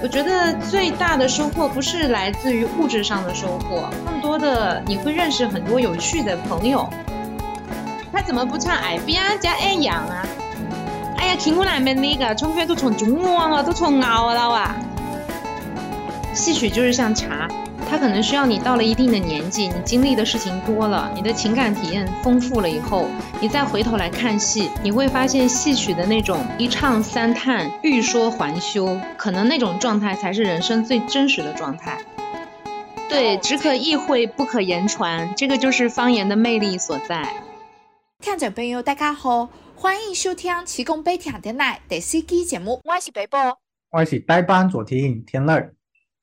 我觉得最大的收获不是来自于物质上的收获，更多的你会认识很多有趣的朋友。他怎么不唱爱边加爱养啊？哎呀，听我那边那个，从来都从中国了，都从熬了哇！戏曲就是像茶。它可能需要你到了一定的年纪，你经历的事情多了，你的情感体验丰富了以后，你再回头来看戏，你会发现戏曲的那种一唱三叹、欲说还休，可能那种状态才是人生最真实的状态。对，只可意会不可言传，这个就是方言的魅力所在。听众朋友大家好，欢迎收听《提供北听的奶》第四期节目，我是北波，我是代班主持人天乐。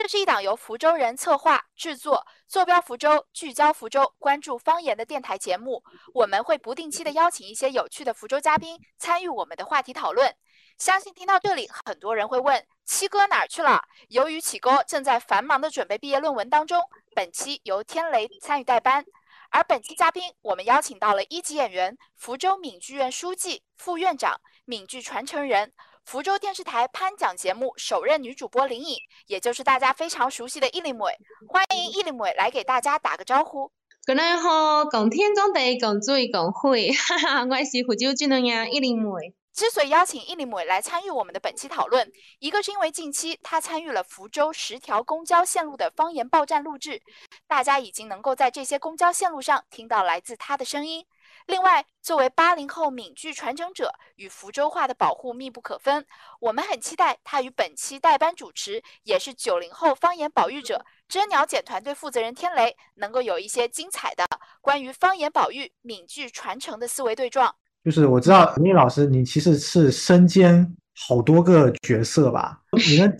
这是一档由福州人策划、制作、坐标福州、聚焦福州、关注方言的电台节目。我们会不定期的邀请一些有趣的福州嘉宾参与我们的话题讨论。相信听到这里，很多人会问七哥哪儿去了？由于启哥正在繁忙的准备毕业论文当中，本期由天雷参与代班。而本期嘉宾，我们邀请到了一级演员、福州闽剧院书记、副院长、闽剧传承人。福州电视台颁奖节目首任女主播林颖，也就是大家非常熟悉的伊丽妹，欢迎伊丽妹来给大家打个招呼。各位好，共天共地，共水共会，哈哈，我是福州剧能呀伊丽妹。之所以邀请伊丽妹来参与我们的本期讨论，一个是因为近期她参与了福州十条公交线路的方言报站录制，大家已经能够在这些公交线路上听到来自她的声音。另外，作为八零后闽剧传承者，与福州话的保护密不可分。我们很期待他与本期代班主持，也是九零后方言保育者真鸟姐团队负责人天雷，能够有一些精彩的关于方言保育、闽剧传承的思维对撞。就是我知道林老师，你其实是身兼好多个角色吧？你能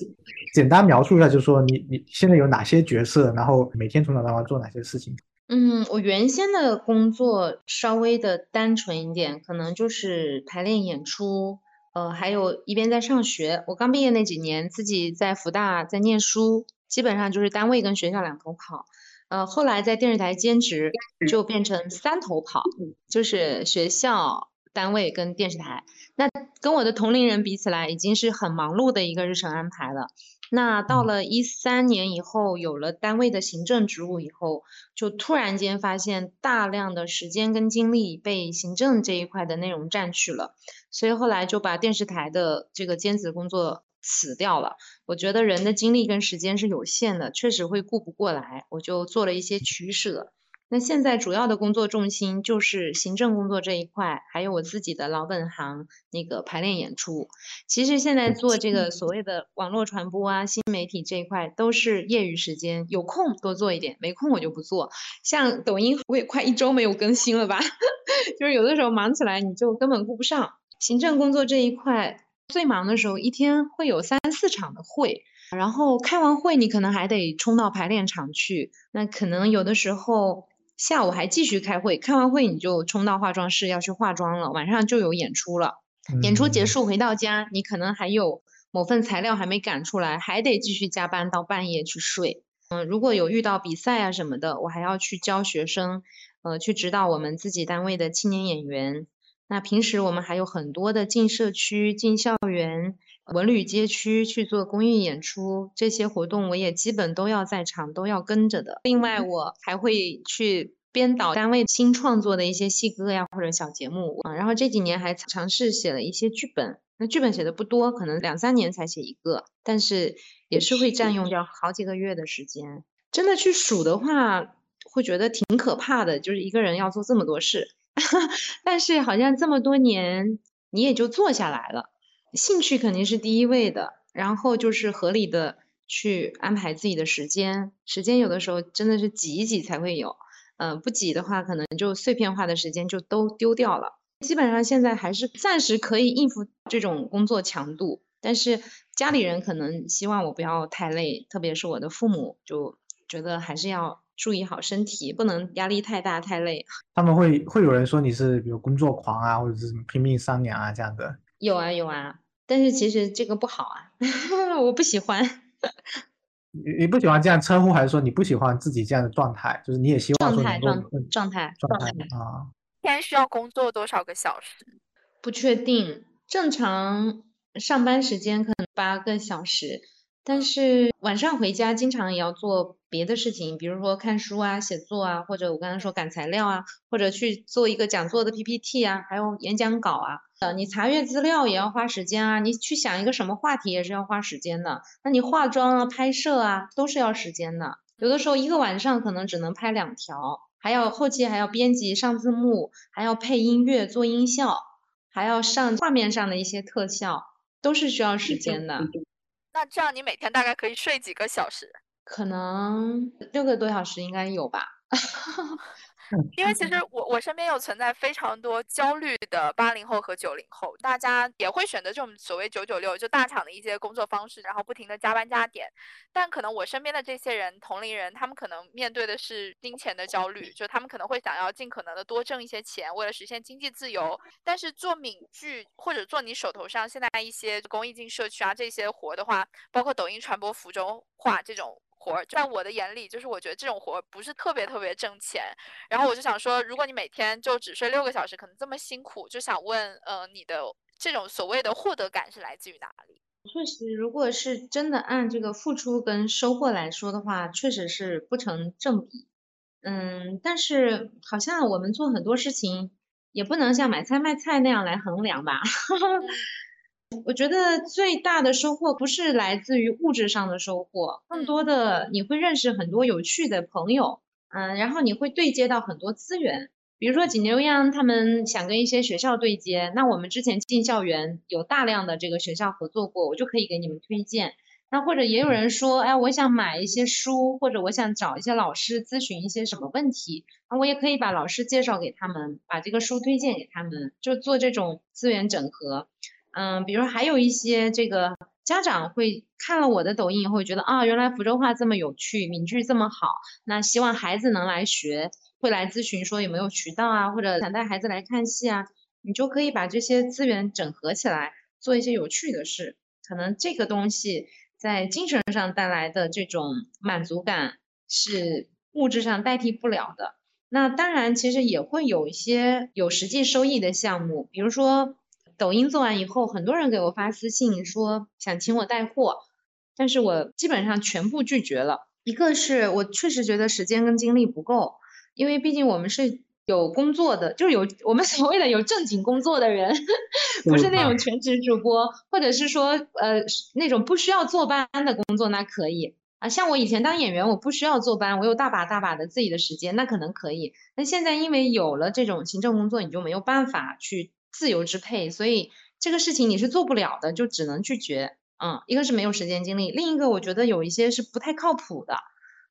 简单描述一下，就是说你你现在有哪些角色，然后每天从早到晚做哪些事情？嗯，我原先的工作稍微的单纯一点，可能就是排练演出，呃，还有一边在上学。我刚毕业那几年，自己在福大在念书，基本上就是单位跟学校两头跑。呃，后来在电视台兼职，就变成三头跑，就是学校、单位跟电视台。那跟我的同龄人比起来，已经是很忙碌的一个日程安排了。那到了一三年以后，有了单位的行政职务以后，就突然间发现大量的时间跟精力被行政这一块的内容占去了，所以后来就把电视台的这个兼职工作辞掉了。我觉得人的精力跟时间是有限的，确实会顾不过来，我就做了一些取舍。那现在主要的工作重心就是行政工作这一块，还有我自己的老本行那个排练演出。其实现在做这个所谓的网络传播啊、新媒体这一块都是业余时间，有空多做一点，没空我就不做。像抖音我也快一周没有更新了吧，就是有的时候忙起来你就根本顾不上。行政工作这一块最忙的时候，一天会有三四场的会，然后开完会你可能还得冲到排练场去，那可能有的时候。下午还继续开会，开完会你就冲到化妆室要去化妆了，晚上就有演出了。演出结束回到家，你可能还有某份材料还没赶出来，还得继续加班到半夜去睡。嗯，如果有遇到比赛啊什么的，我还要去教学生，呃，去指导我们自己单位的青年演员。那平时我们还有很多的进社区、进校园。文旅街区去做公益演出，这些活动我也基本都要在场，都要跟着的。另外，我还会去编导单位新创作的一些戏歌呀，或者小节目啊。然后这几年还尝试写了一些剧本，那剧本写的不多，可能两三年才写一个，但是也是会占用掉好几个月的时间。真的去数的话，会觉得挺可怕的，就是一个人要做这么多事。但是好像这么多年，你也就做下来了。兴趣肯定是第一位的，然后就是合理的去安排自己的时间。时间有的时候真的是挤一挤才会有，嗯，不挤的话，可能就碎片化的时间就都丢掉了。基本上现在还是暂时可以应付这种工作强度，但是家里人可能希望我不要太累，特别是我的父母就觉得还是要注意好身体，不能压力太大太累。他们会会有人说你是比如工作狂啊，或者是拼命三娘啊这样的。有啊有啊。但是其实这个不好啊，我不喜欢。你你不喜欢这样称呼，还是说你不喜欢自己这样的状态？就是你也希望状态状状态状态啊。一天需要工作多少个小时？不确定，正常上班时间可能八个小时，但是晚上回家经常也要做别的事情，比如说看书啊、写作啊，或者我刚才说赶材料啊，或者去做一个讲座的 PPT 啊，还有演讲稿啊。呃，你查阅资料也要花时间啊，你去想一个什么话题也是要花时间的。那你化妆啊、拍摄啊，都是要时间的。有的时候一个晚上可能只能拍两条，还要后期还要编辑、上字幕，还要配音乐、做音效，还要上画面上的一些特效，都是需要时间的。那这样你每天大概可以睡几个小时？可能六个多小时应该有吧。因为其实我我身边有存在非常多焦虑的八零后和九零后，大家也会选择这种所谓九九六，就大厂的一些工作方式，然后不停的加班加点。但可能我身边的这些人，同龄人，他们可能面对的是金钱的焦虑，就他们可能会想要尽可能的多挣一些钱，为了实现经济自由。但是做闽剧或者做你手头上现在一些公益进社区啊这些活的话，包括抖音传播福州话这种。活在我的眼里，就是我觉得这种活不是特别特别挣钱。然后我就想说，如果你每天就只睡六个小时，可能这么辛苦，就想问，呃，你的这种所谓的获得感是来自于哪里？确实，如果是真的按这个付出跟收获来说的话，确实是不成正比。嗯，但是好像我们做很多事情，也不能像买菜卖菜那样来衡量吧。我觉得最大的收获不是来自于物质上的收获，更多的你会认识很多有趣的朋友，嗯，然后你会对接到很多资源，比如说锦牛央他们想跟一些学校对接，那我们之前进校园有大量的这个学校合作过，我就可以给你们推荐。那或者也有人说，哎，我想买一些书，或者我想找一些老师咨询一些什么问题，那我也可以把老师介绍给他们，把这个书推荐给他们，就做这种资源整合。嗯，比如还有一些这个家长会看了我的抖音以后，觉得啊，原来福州话这么有趣，闽剧这么好，那希望孩子能来学，会来咨询说有没有渠道啊，或者想带孩子来看戏啊，你就可以把这些资源整合起来，做一些有趣的事。可能这个东西在精神上带来的这种满足感是物质上代替不了的。那当然，其实也会有一些有实际收益的项目，比如说。抖音做完以后，很多人给我发私信说想请我带货，但是我基本上全部拒绝了。一个是我确实觉得时间跟精力不够，因为毕竟我们是有工作的，就是有我们 所谓的有正经工作的人，不是那种全职主播，或者是说呃那种不需要坐班的工作，那可以啊。像我以前当演员，我不需要坐班，我有大把大把的自己的时间，那可能可以。那现在因为有了这种行政工作，你就没有办法去。自由支配，所以这个事情你是做不了的，就只能拒绝。嗯，一个是没有时间精力，另一个我觉得有一些是不太靠谱的。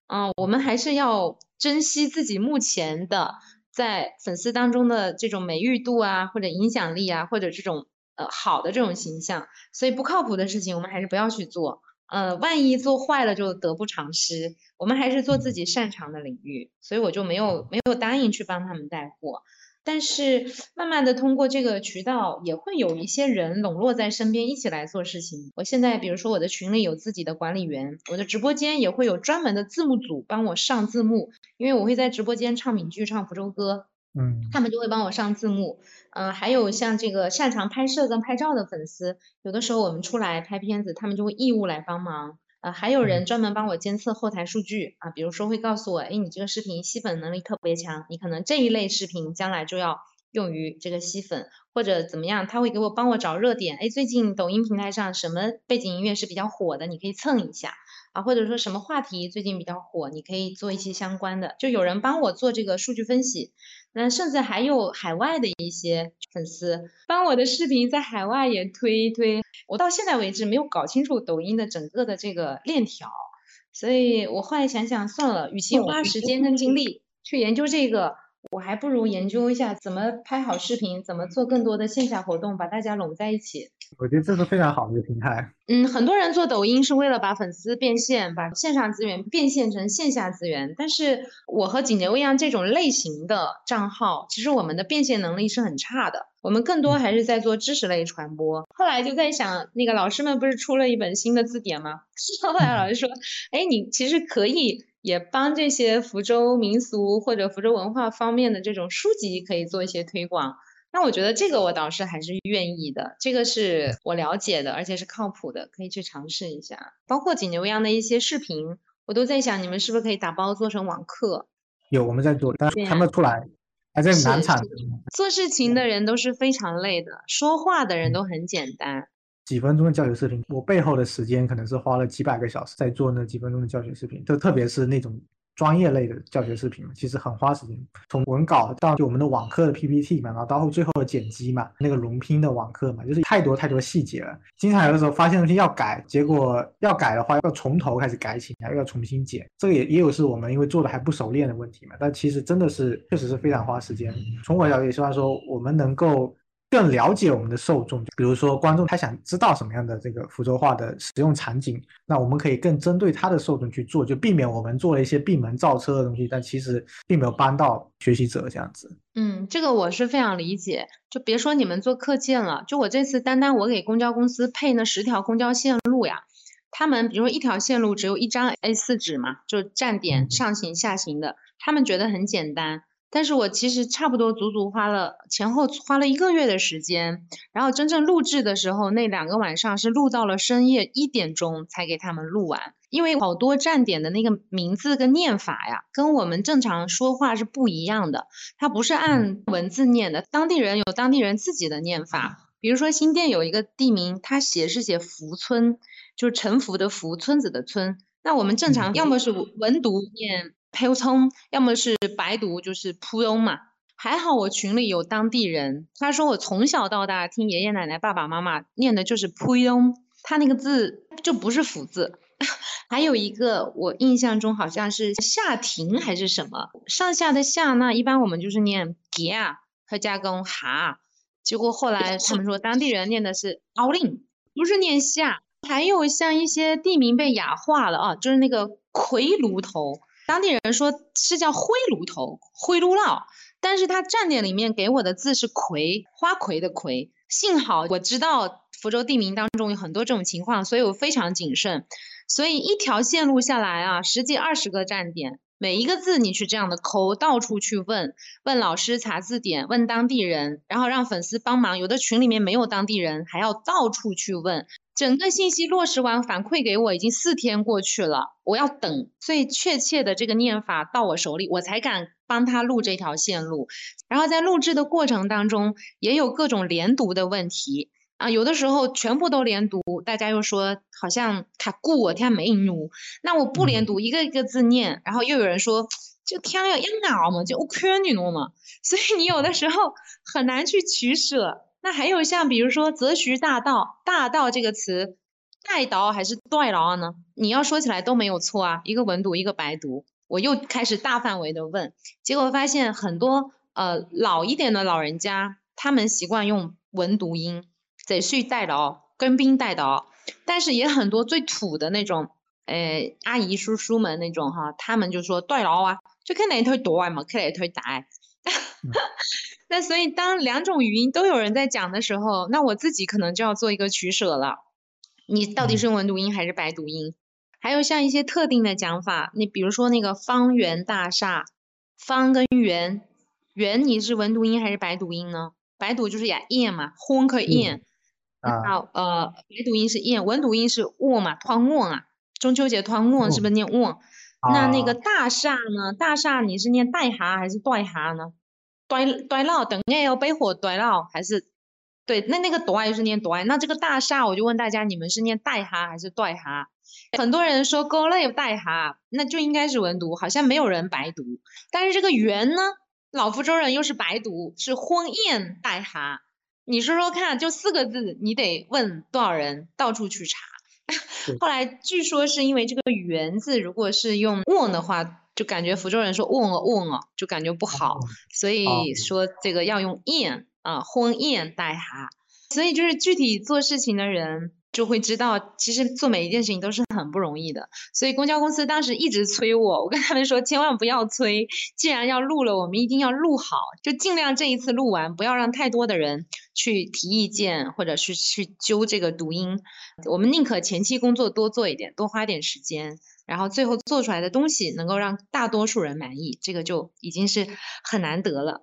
嗯，我们还是要珍惜自己目前的在粉丝当中的这种美誉度啊，或者影响力啊，或者这种呃好的这种形象。所以不靠谱的事情我们还是不要去做。呃，万一做坏了就得不偿失。我们还是做自己擅长的领域，所以我就没有没有答应去帮他们带货。但是慢慢的通过这个渠道，也会有一些人笼络在身边一起来做事情。我现在比如说我的群里有自己的管理员，我的直播间也会有专门的字幕组帮我上字幕，因为我会在直播间唱闽剧、唱福州歌，嗯，他们就会帮我上字幕。嗯，还有像这个擅长拍摄跟拍照的粉丝，有的时候我们出来拍片子，他们就会义务来帮忙。呃，还有人专门帮我监测后台数据啊，比如说会告诉我，哎，你这个视频吸粉能力特别强，你可能这一类视频将来就要用于这个吸粉，或者怎么样，他会给我帮我找热点，哎，最近抖音平台上什么背景音乐是比较火的，你可以蹭一下。啊，或者说什么话题最近比较火，你可以做一些相关的，就有人帮我做这个数据分析。那甚至还有海外的一些粉丝帮我的视频在海外也推一推，我到现在为止没有搞清楚抖音的整个的这个链条，所以我后来想想算了，与其花时间跟精力去研究这个。我还不如研究一下怎么拍好视频，怎么做更多的线下活动，把大家拢在一起。我觉得这是非常好的一个平台。嗯，很多人做抖音是为了把粉丝变现，把线上资源变现成线下资源。但是我和锦牛一样这种类型的账号，其实我们的变现能力是很差的。我们更多还是在做知识类传播。后来就在想，那个老师们不是出了一本新的字典吗？后来老师说，哎，你其实可以。也帮这些福州民俗或者福州文化方面的这种书籍可以做一些推广，那我觉得这个我倒是还是愿意的，这个是我了解的，而且是靠谱的，可以去尝试一下。包括锦牛羊的一些视频，我都在想，你们是不是可以打包做成网课？有我们在做，但是看不出来，还在难产。做事情的人都是非常累的，说话的人都很简单。几分钟的教学视频，我背后的时间可能是花了几百个小时在做那几分钟的教学视频，就特别是那种专业类的教学视频，其实很花时间。从文稿到就我们的网课的 PPT 嘛，然后到最后的剪辑嘛，那个龙拼的网课嘛，就是太多太多细节了。经常有的时候发现东西要改，结果要改的话要从头开始改起来，又要重新剪。这个也也有是我们因为做的还不熟练的问题嘛，但其实真的是确实是非常花时间。从我角度也希望说我们能够。更了解我们的受众，比如说观众他想知道什么样的这个福州话的使用场景，那我们可以更针对他的受众去做，就避免我们做了一些闭门造车的东西，但其实并没有帮到学习者这样子。嗯，这个我是非常理解。就别说你们做课件了，就我这次单单我给公交公司配那十条公交线路呀，他们比如说一条线路只有一张 A4 纸嘛，就站点上行下行的，他们觉得很简单。但是我其实差不多足足花了前后花了一个月的时间，然后真正录制的时候，那两个晚上是录到了深夜一点钟才给他们录完，因为好多站点的那个名字跟念法呀，跟我们正常说话是不一样的，它不是按文字念的，当地人有当地人自己的念法，比如说新店有一个地名，它写是写福村，就是臣服的福，村子的村，那我们正常要么是文读念。裴聪，要么是白读，就是扑庸嘛。还好我群里有当地人，他说我从小到大听爷爷奶奶、爸爸妈妈念的就是扑庸，他那个字就不是福字。还有一个我印象中好像是下庭还是什么，上下的下那一般我们就是念给啊和加工哈，结果后来他们说当地人念的是凹令，不是念下。还有像一些地名被雅化了啊，就是那个魁炉头。当地人说是叫灰炉头，灰炉烙，但是他站点里面给我的字是葵，花魁的葵。幸好我知道福州地名当中有很多这种情况，所以我非常谨慎。所以一条线路下来啊，十几二十个站点，每一个字你去这样的抠，到处去问，问老师查字典，问当地人，然后让粉丝帮忙。有的群里面没有当地人，还要到处去问。整个信息落实完反馈给我，已经四天过去了，我要等最确切的这个念法到我手里，我才敢帮他录这条线路。然后在录制的过程当中，也有各种连读的问题啊，有的时候全部都连读，大家又说好像卡固我天没读，那我不连读，一个一个字念，然后又有人说就天要一脑嘛，就 OK 你弄嘛，所以你有的时候很难去取舍。那还有像比如说“择徐大道”，“大道”这个词，带刀还是断刀呢？你要说起来都没有错啊，一个文读，一个白读。我又开始大范围的问，结果发现很多呃老一点的老人家，他们习惯用文读音，“择徐带劳”跟兵带刀，但是也很多最土的那种，呃阿姨叔叔们那种哈，他们就说带劳啊，就看哪一推多嘛，看哪一推大。那所以，当两种语音都有人在讲的时候，那我自己可能就要做一个取舍了。你到底是文读音还是白读音？还有像一些特定的讲法，你比如说那个方圆大厦，方跟圆，圆你是文读音还是白读音呢？白读就是呀 in 嘛，昏可燕。啊。呃，白读音是燕，文读音是卧嘛，团卧啊。中秋节团卧是不是念卧？那那个大厦呢？大厦你是念带哈还是带哈呢？端端老等下要背火端老还是对？那那个端又是念端，那这个大厦我就问大家，你们是念带哈还是带哈？很多人说勾勒有带哈，那就应该是文读，好像没有人白读。但是这个圆呢，老福州人又是白读，是婚宴带哈。你说说看，就四个字，你得问多少人，到处去查。后来据说是因为这个圆字，如果是用问的话。就感觉福州人说问哦问哦，就感觉不好，所以说这个要用宴啊婚宴带哈，所以就是具体做事情的人就会知道，其实做每一件事情都是很不容易的。所以公交公司当时一直催我，我跟他们说千万不要催，既然要录了，我们一定要录好，就尽量这一次录完，不要让太多的人去提意见或者是去揪这个读音。我们宁可前期工作多做一点，多花点时间。然后最后做出来的东西能够让大多数人满意，这个就已经是很难得了。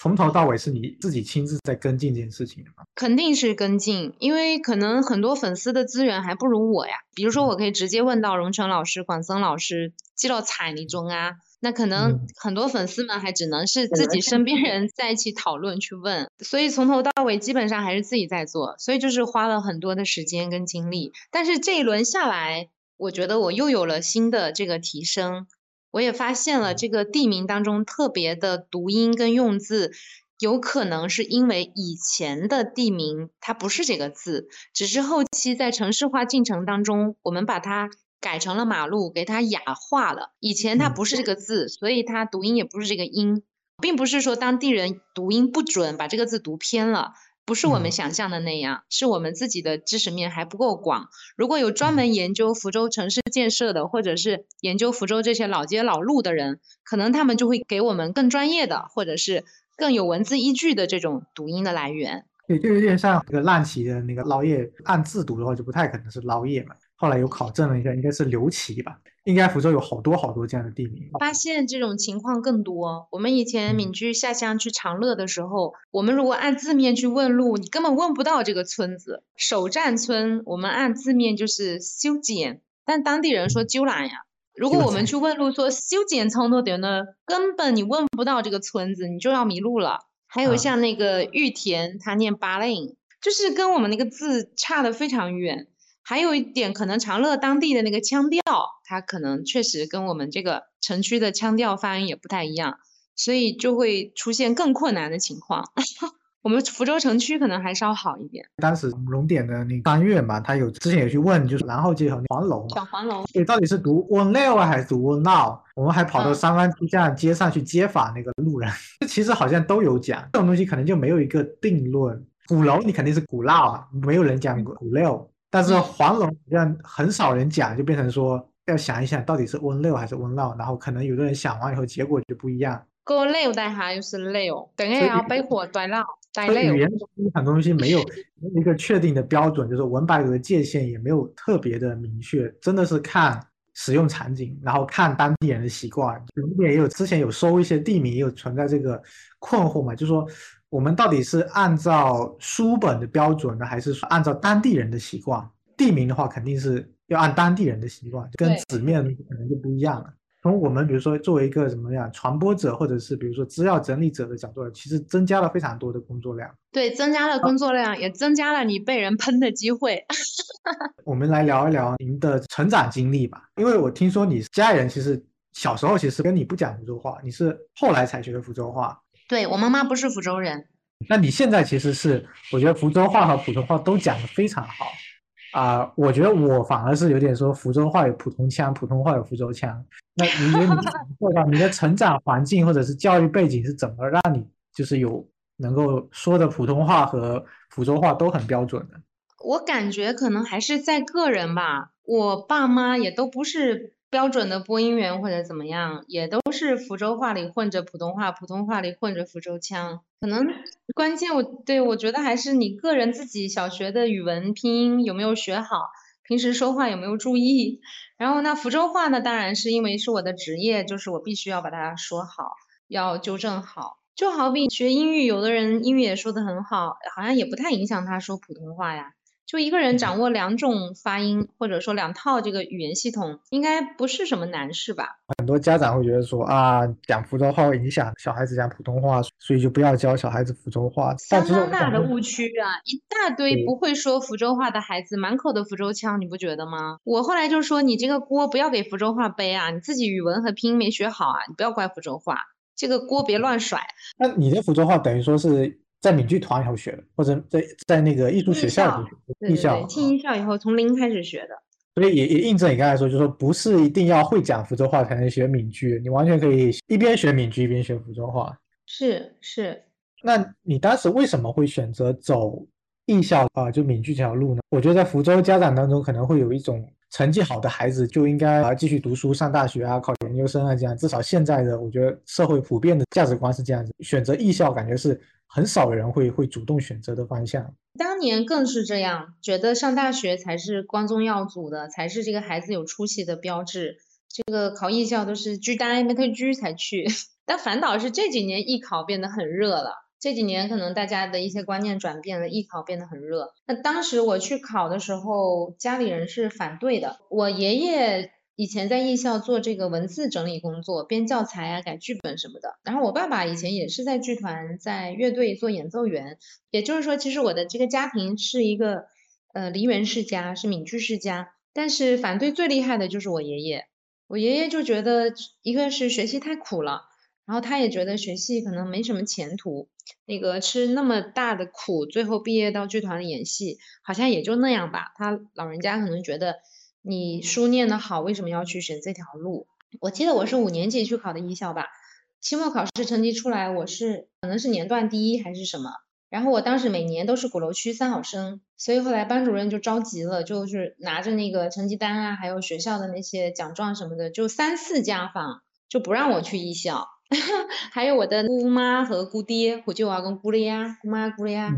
从头到尾是你自己亲自在跟进这件事情的吗？肯定是跟进，因为可能很多粉丝的资源还不如我呀。比如说，我可以直接问到荣成老师、广森老师，记到彩泥中啊。那可能很多粉丝们还只能是自己身边人在一起讨论去问，所以从头到尾基本上还是自己在做，所以就是花了很多的时间跟精力。但是这一轮下来，我觉得我又有了新的这个提升，我也发现了这个地名当中特别的读音跟用字，有可能是因为以前的地名它不是这个字，只是后期在城市化进程当中，我们把它。改成了马路，给它雅化了。以前它不是这个字，所以它读音也不是这个音，并不是说当地人读音不准，把这个字读偏了，不是我们想象的那样，是我们自己的知识面还不够广。如果有专门研究福州城市建设的，或者是研究福州这些老街老路的人，可能他们就会给我们更专业的，或者是更有文字依据的这种读音的来源。对，就有点像那个烂旗的那个捞叶，按字读的话就不太可能是捞叶嘛。后来有考证了一下，应该是刘琦吧？应该福州有好多好多这样的地名。发现这种情况更多。我们以前闽剧下乡去长乐的时候，我们如果按字面去问路，你根本问不到这个村子。首站村，我们按字面就是修剪，但当地人说鸠兰呀。如果我们去问路，说修剪从多点呢，根本你问不到这个村子，你就要迷路了。还有像那个玉田，他念巴令，就是跟我们那个字差的非常远。还有一点，可能长乐当地的那个腔调，它可能确实跟我们这个城区的腔调发音也不太一样，所以就会出现更困难的情况。我们福州城区可能还稍好一点。当时龙点的那个三月嘛，他有之前有去问，就是然后街和黄龙，小黄楼，对，到底是读 one now 还是读 one now？我们还跑到三湾站街上去接访那个路人，这其实好像都有讲，这种东西可能就没有一个定论。鼓楼你肯定是鼓闹啊，没有人讲鼓六。但是黄龙好像很少人讲，就变成说要想一想到底是温六还是温六，然后可能有的人想完以后结果就不一样。个六代哈又是六，等下要背火带闹带六。语言很多东西没有 一个确定的标准，就是文白的界限也没有特别的明确，真的是看使用场景，然后看当地人的习惯。里面也有之前有收一些地名，也有存在这个困惑嘛，就是说。我们到底是按照书本的标准呢，还是说按照当地人的习惯？地名的话，肯定是要按当地人的习惯，跟纸面可能就不一样了。从我们比如说作为一个怎么样传播者，或者是比如说资料整理者的角度，其实增加了非常多的工作量。对，增加了工作量，也增加了你被人喷的机会。我们来聊一聊您的成长经历吧，因为我听说你家人其实小时候其实跟你不讲福州话，你是后来才学的福州话。对我妈妈不是福州人，那你现在其实是，我觉得福州话和普通话都讲得非常好啊。我觉得我反而是有点说福州话有普通腔，普通话有福州腔。那你觉得你做到你的成长环境或者是教育背景是怎么让你就是有能够说的普通话和福州话都很标准的？我感觉可能还是在个人吧，我爸妈也都不是。标准的播音员或者怎么样，也都是福州话里混着普通话，普通话里混着福州腔。可能关键我对我觉得还是你个人自己小学的语文拼音有没有学好，平时说话有没有注意。然后那福州话呢，当然是因为是我的职业，就是我必须要把它说好，要纠正好。就好比学英语，有的人英语也说得很好，好像也不太影响他说普通话呀。就一个人掌握两种发音，或者说两套这个语言系统，应该不是什么难事吧？很多家长会觉得说啊，讲福州话会影响小孩子讲普通话，所以就不要教小孩子福州话。相当大的误区啊！一大堆不会说福州话的孩子，满口的福州腔，你不觉得吗？我后来就说，你这个锅不要给福州话背啊，你自己语文和拼音没学好啊，你不要怪福州话，这个锅别乱甩。那你的福州话等于说是？在闽剧团以后学的，或者在在那个艺术学校艺校，进艺校以后从零开始学的，所以也也印证你刚才说，就是说不是一定要会讲福州话才能学闽剧，你完全可以一边学闽剧一边学福州话。是是，那你当时为什么会选择走艺校啊？就闽剧这条路呢？我觉得在福州家长当中可能会有一种成绩好的孩子就应该啊继续读书上大学啊考研究生啊这样，至少现在的我觉得社会普遍的价值观是这样子，选择艺校感觉是。很少人会会主动选择的方向，当年更是这样，觉得上大学才是光宗耀祖的，才是这个孩子有出息的标志。这个考艺校都是居单没特居才去。但反倒是这几年艺考变得很热了。这几年可能大家的一些观念转变了，艺考变得很热。那当时我去考的时候，家里人是反对的。我爷爷以前在艺校做这个文字整理工作，编教材啊、改剧本什么的。然后我爸爸以前也是在剧团、在乐队做演奏员。也就是说，其实我的这个家庭是一个呃梨园世家，是闽剧世家。但是反对最厉害的就是我爷爷。我爷爷就觉得，一个是学习太苦了，然后他也觉得学戏可能没什么前途。那个吃那么大的苦，最后毕业到剧团里演戏，好像也就那样吧。他老人家可能觉得你书念得好，为什么要去选这条路？我记得我是五年级去考的艺校吧，期末考试成绩出来，我是可能是年段第一还是什么。然后我当时每年都是鼓楼区三好生，所以后来班主任就着急了，就是拿着那个成绩单啊，还有学校的那些奖状什么的，就三四家访，就不让我去艺校。还有我的姑妈和姑爹，姑舅啊跟姑爹呀，姑妈姑爹呀，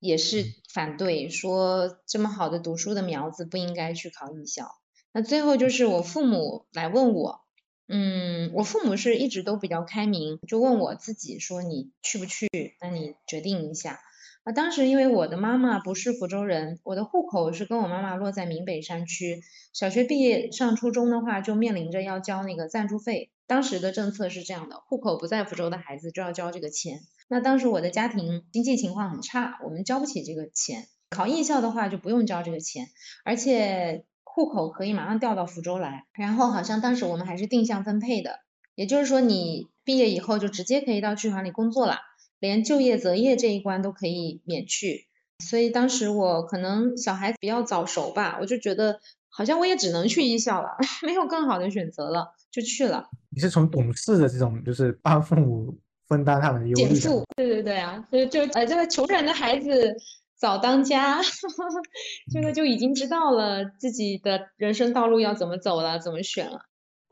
也是反对，说这么好的读书的苗子不应该去考艺校。那最后就是我父母来问我，嗯，我父母是一直都比较开明，就问我自己说你去不去？那你决定一下。啊，当时因为我的妈妈不是福州人，我的户口是跟我妈妈落在闽北山区，小学毕业上初中的话就面临着要交那个暂住费。当时的政策是这样的，户口不在福州的孩子就要交这个钱。那当时我的家庭经济情况很差，我们交不起这个钱。考艺校的话就不用交这个钱，而且户口可以马上调到福州来。然后好像当时我们还是定向分配的，也就是说你毕业以后就直接可以到剧团里工作了，连就业择业这一关都可以免去。所以当时我可能小孩子比较早熟吧，我就觉得好像我也只能去艺校了，没有更好的选择了。就去了。你是从懂事的这种，就是帮父母分担他们的忧虑。减负，对对对啊，就就呃，这个穷人的孩子早当家，这个就已经知道了自己的人生道路要怎么走了，怎么选了。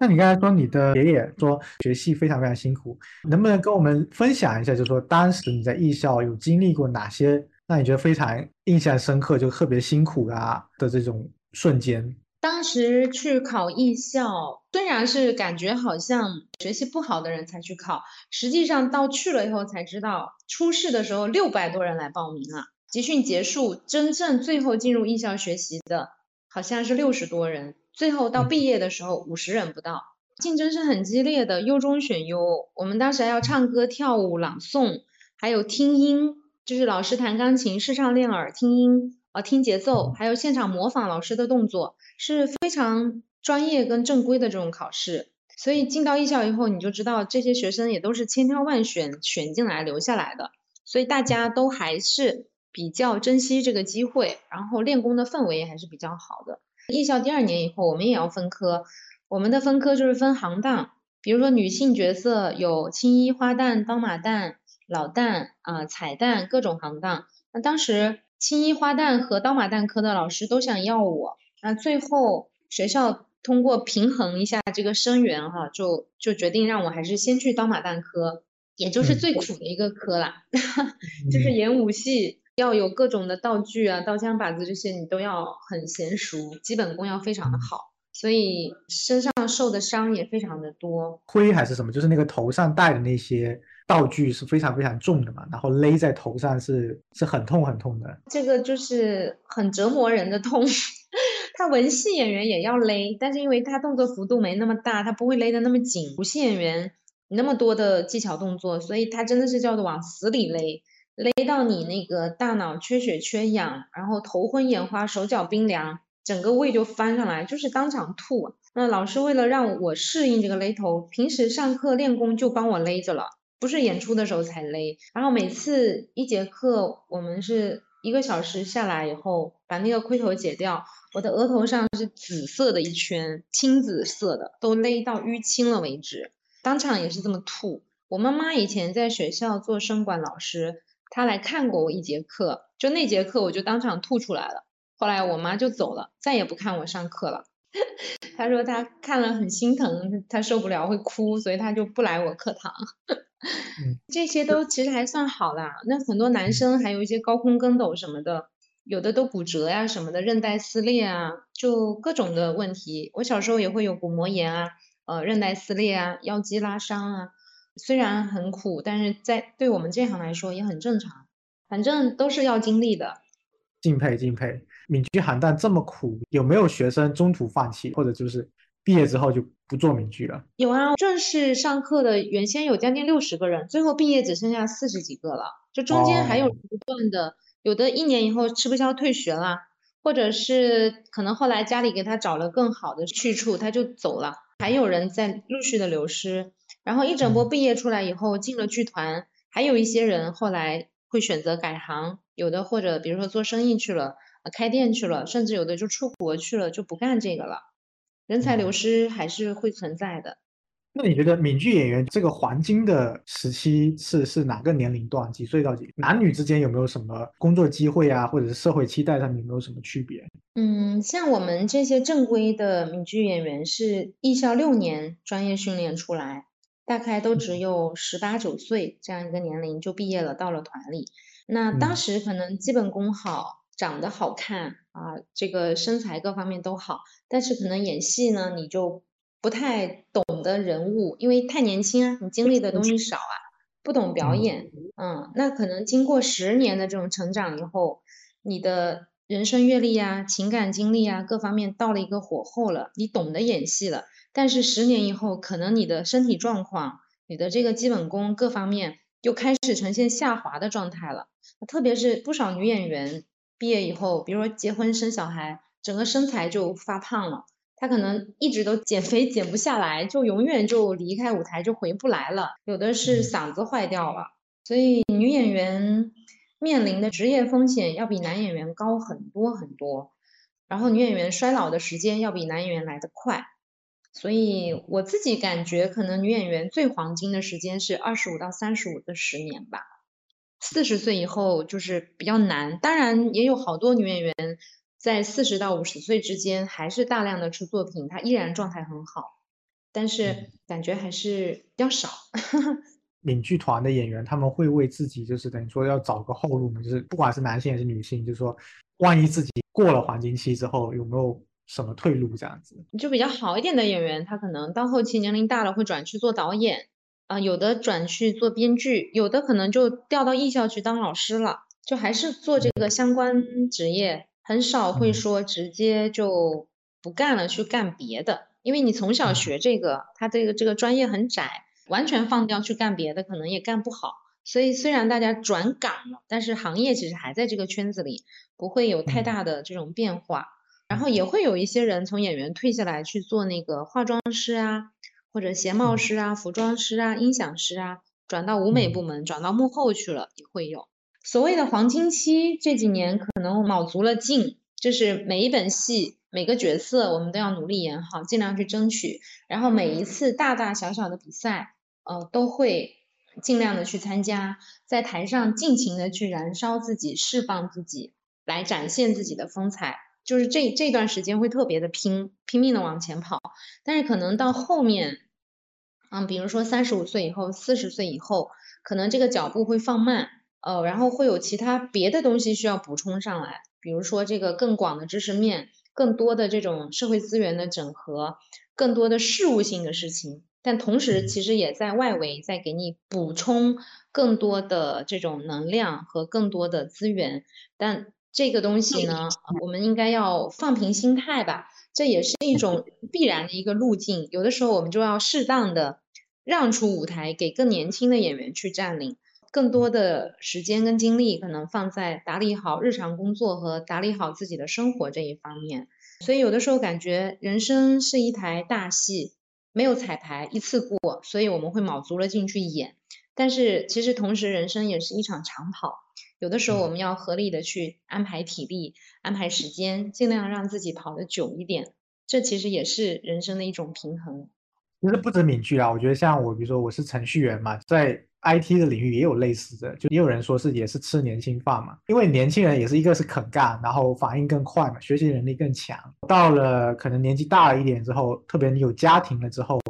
那你刚才说你的爷爷说学戏非常非常辛苦，能不能跟我们分享一下？就是说当时你在艺校有经历过哪些让你觉得非常印象深刻，就特别辛苦啊的这种瞬间？当时去考艺校，虽然是感觉好像学习不好的人才去考，实际上到去了以后才知道，初试的时候六百多人来报名了，集训结束，真正最后进入艺校学习的好像是六十多人，最后到毕业的时候五十人不到，竞争是很激烈的，优中选优。我们当时还要唱歌、跳舞、朗诵，还有听音，就是老师弹钢琴，视唱练耳，听音。啊，听节奏，还有现场模仿老师的动作，是非常专业跟正规的这种考试。所以进到艺校以后，你就知道这些学生也都是千挑万选选进来留下来的。所以大家都还是比较珍惜这个机会，然后练功的氛围也还是比较好的。艺校第二年以后，我们也要分科，我们的分科就是分行当，比如说女性角色有青衣、花旦、刀马旦、老旦啊、彩旦各种行当。那当时。青衣花旦和刀马旦科的老师都想要我，那最后学校通过平衡一下这个生源哈，就就决定让我还是先去刀马旦科，也就是最苦的一个科啦，就是演武戏要有各种的道具啊，刀枪把子这些你都要很娴熟，基本功要非常的好，所以身上受的伤也非常的多。灰还是什么？就是那个头上戴的那些。道具是非常非常重的嘛，然后勒在头上是是很痛很痛的，这个就是很折磨人的痛。他文戏演员也要勒，但是因为他动作幅度没那么大，他不会勒得那么紧。武戏演员那么多的技巧动作，所以他真的是叫做往死里勒，勒到你那个大脑缺血缺氧，然后头昏眼花，手脚冰凉，整个胃就翻上来，就是当场吐。那老师为了让我适应这个勒头，平时上课练功就帮我勒着了。不是演出的时候才勒，然后每次一节课，我们是一个小时下来以后，把那个盔头解掉，我的额头上是紫色的一圈，青紫色的，都勒到淤青了为止，当场也是这么吐。我妈妈以前在学校做声管老师，她来看过我一节课，就那节课我就当场吐出来了，后来我妈就走了，再也不看我上课了。她说她看了很心疼，她受不了会哭，所以她就不来我课堂。这些都其实还算好啦。那很多男生还有一些高空跟斗什么的，有的都骨折呀什么的，韧带撕裂啊，就各种的问题。我小时候也会有骨膜炎啊，呃，韧带撕裂啊，腰肌拉伤啊。虽然很苦，但是在对我们这行来说也很正常，反正都是要经历的。敬佩敬佩，闽剧邯郸这么苦，有没有学生中途放弃，或者就是毕业之后就不做闽剧了？有啊，正式上课的原先有将近六十个人，最后毕业只剩下四十几个了，就中间还有不断的，有的一年以后吃不消退学了，或者是可能后来家里给他找了更好的去处，他就走了，还有人在陆续的流失。然后一整波毕业出来以后进了剧团，还有一些人后来会选择改行，有的或者比如说做生意去了，开店去了，甚至有的就出国去了，就不干这个了。人才流失还是会存在的。那你觉得闽剧演员这个黄金的时期是是哪个年龄段？几岁到几？男女之间有没有什么工作机会啊，或者是社会期待上面有没有什么区别？嗯，像我们这些正规的闽剧演员是艺校六年专业训练出来。大概都只有十八九岁这样一个年龄就毕业了，到了团里。那当时可能基本功好，长得好看啊，这个身材各方面都好，但是可能演戏呢，你就不太懂得人物，因为太年轻啊，你经历的东西少啊，不懂表演。嗯，那可能经过十年的这种成长以后，你的人生阅历啊、情感经历啊各方面到了一个火候了，你懂得演戏了。但是十年以后，可能你的身体状况、你的这个基本功各方面就开始呈现下滑的状态了。特别是不少女演员毕业以后，比如说结婚生小孩，整个身材就发胖了。她可能一直都减肥减不下来，就永远就离开舞台就回不来了。有的是嗓子坏掉了，所以女演员面临的职业风险要比男演员高很多很多。然后女演员衰老的时间要比男演员来得快。所以我自己感觉，可能女演员最黄金的时间是二十五到三十五的十年吧。四十岁以后就是比较难。当然，也有好多女演员在四十到五十岁之间还是大量的出作品，她依然状态很好。但是感觉还是比较少。闽剧团的演员他们会为自己就是等于说要找个后路嘛，就是不管是男性还是女性，就是说万一自己过了黄金期之后有没有？什么退路这样子？就比较好一点的演员，他可能到后期年龄大了会转去做导演啊，有的转去做编剧，有的可能就调到艺校去当老师了，就还是做这个相关职业，很少会说直接就不干了去干别的。因为你从小学这个，他这个这个专业很窄，完全放掉去干别的，可能也干不好。所以虽然大家转岗了，但是行业其实还在这个圈子里，不会有太大的这种变化。然后也会有一些人从演员退下来去做那个化妆师啊，或者鞋帽师啊、服装师啊、音响师啊，转到舞美部门，转到幕后去了，也会有。所谓的黄金期，这几年可能卯足了劲，就是每一本戏、每个角色，我们都要努力演好，尽量去争取。然后每一次大大小小的比赛，呃，都会尽量的去参加，在台上尽情的去燃烧自己，释放自己，来展现自己的风采。就是这这段时间会特别的拼拼命的往前跑，但是可能到后面，嗯，比如说三十五岁以后、四十岁以后，可能这个脚步会放慢，呃，然后会有其他别的东西需要补充上来，比如说这个更广的知识面、更多的这种社会资源的整合、更多的事务性的事情，但同时其实也在外围在给你补充更多的这种能量和更多的资源，但。这个东西呢，我们应该要放平心态吧，这也是一种必然的一个路径。有的时候我们就要适当的让出舞台给更年轻的演员去占领，更多的时间跟精力可能放在打理好日常工作和打理好自己的生活这一方面。所以有的时候感觉人生是一台大戏，没有彩排一次过，所以我们会卯足了劲去演。但是其实同时人生也是一场长跑。有的时候我们要合理的去安排体力、安排时间，尽量让自己跑得久一点。这其实也是人生的一种平衡。其实不止闽剧啊，我觉得像我，比如说我是程序员嘛，在 IT 的领域也有类似的，就也有人说是也是吃年轻饭嘛。因为年轻人也是一个是肯干，然后反应更快嘛，学习能力更强。到了可能年纪大了一点之后，特别你有家庭了之后，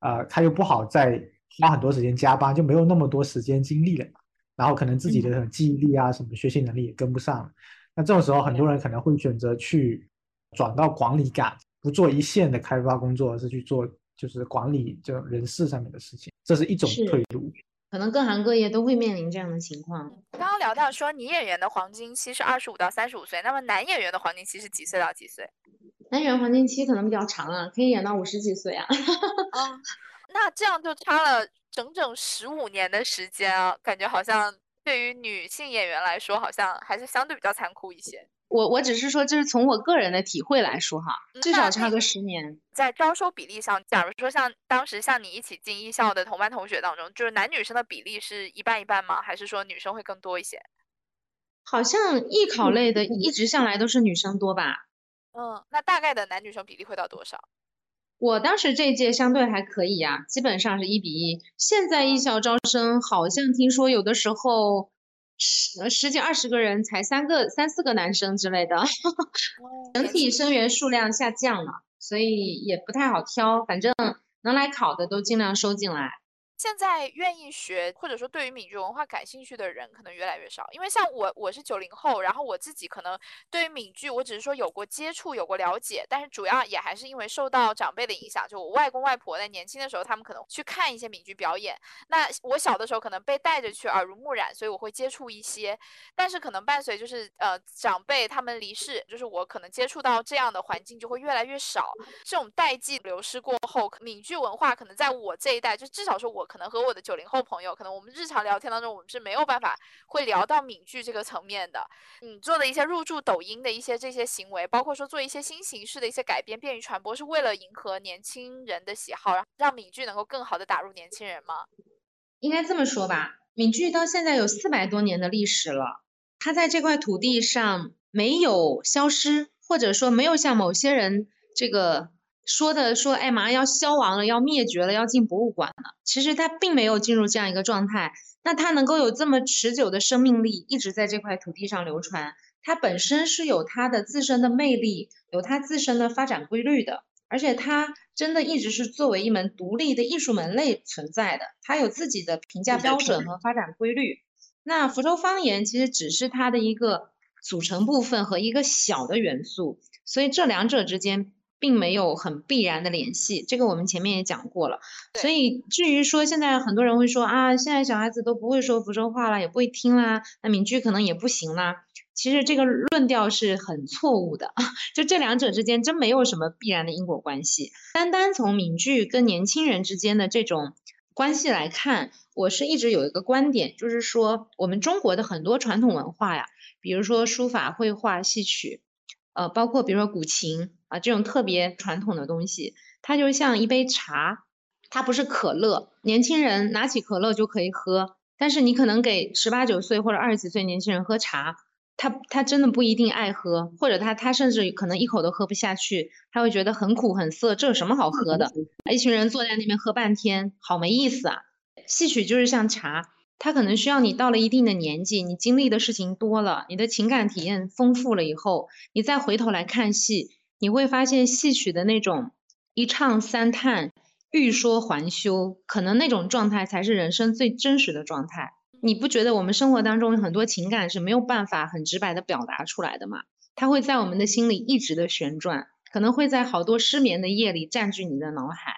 呃，他又不好再花很多时间加班，就没有那么多时间精力了嘛。然后可能自己的记忆力啊，什么学习能力也跟不上，那这种时候很多人可能会选择去转到管理岗，不做一线的开发工作，而是去做就是管理这种人事上面的事情，这是一种退路。可能各行各业都会面临这样的情况。刚刚聊到说女演员的黄金期是二十五到三十五岁，那么男演员的黄金期是几岁到几岁？男演员黄金期可能比较长啊，可以演到五十几岁啊。哦，那这样就差了整整十五年的时间啊，感觉好像对于女性演员来说，好像还是相对比较残酷一些。我我只是说，就是从我个人的体会来说哈，至少差个十年。在招收比例上，假如说像当时像你一起进艺校的同班同学当中，就是男女生的比例是一半一半吗？还是说女生会更多一些？好像艺考类的一直向来都是女生多吧？嗯，那大概的男女生比例会到多少？我当时这一届相对还可以呀、基本上是一比一。现在艺校招生好像听说有的时候十呃十几二十个人才三个三四个男生之类的，整体生源数量下降了，所以也不太好挑。反正能来考的都尽量收进来。现在愿意学或者说对于闽剧文化感兴趣的人可能越来越少，因为像我我是九零后，然后我自己可能对于闽剧我只是说有过接触，有过了解，但是主要也还是因为受到长辈的影响，就我外公外婆在年轻的时候，他们可能去看一些闽剧表演，那我小的时候可能被带着去耳濡目染，所以我会接触一些，但是可能伴随就是呃长辈他们离世，就是我可能接触到这样的环境就会越来越少。这种代际流失过后，闽剧文化可能在我这一代，就至少说我可能和我的九零后朋友，可能我们日常聊天当中，我们是没有办法会聊到闽剧这个层面的。你做的一些入驻抖音的一些这些行为，包括说做一些新形式的一些改编，便于传播，是为了迎合年轻人的喜好，让让闽剧能够更好的打入年轻人吗？应该这么说吧，闽剧到现在有四百多年的历史了，它在这块土地上没有消失，或者说没有像某些人这个说的说，哎，马上要消亡了，要灭绝了，要进博物馆了。其实它并没有进入这样一个状态。那它能够有这么持久的生命力，一直在这块土地上流传，它本身是有它的自身的魅力，有它自身的发展规律的。而且它真的一直是作为一门独立的艺术门类存在的，它有自己的评价标准和发展规律。那福州方言其实只是它的一个组成部分和一个小的元素，所以这两者之间并没有很必然的联系。这个我们前面也讲过了。所以至于说现在很多人会说啊，现在小孩子都不会说福州话了，也不会听啦，那闽剧可能也不行啦。其实这个论调是很错误的，就这两者之间真没有什么必然的因果关系。单单从闽剧跟年轻人之间的这种关系来看，我是一直有一个观点，就是说我们中国的很多传统文化呀，比如说书法、绘画、戏曲，呃，包括比如说古琴啊这种特别传统的东西，它就像一杯茶，它不是可乐，年轻人拿起可乐就可以喝，但是你可能给十八九岁或者二十几岁年轻人喝茶。他他真的不一定爱喝，或者他他甚至可能一口都喝不下去，他会觉得很苦很涩，这有什么好喝的？一群人坐在那边喝半天，好没意思啊！戏曲就是像茶，它可能需要你到了一定的年纪，你经历的事情多了，你的情感体验丰富了以后，你再回头来看戏，你会发现戏曲的那种一唱三叹、欲说还休，可能那种状态才是人生最真实的状态。你不觉得我们生活当中很多情感是没有办法很直白的表达出来的吗？它会在我们的心里一直的旋转，可能会在好多失眠的夜里占据你的脑海，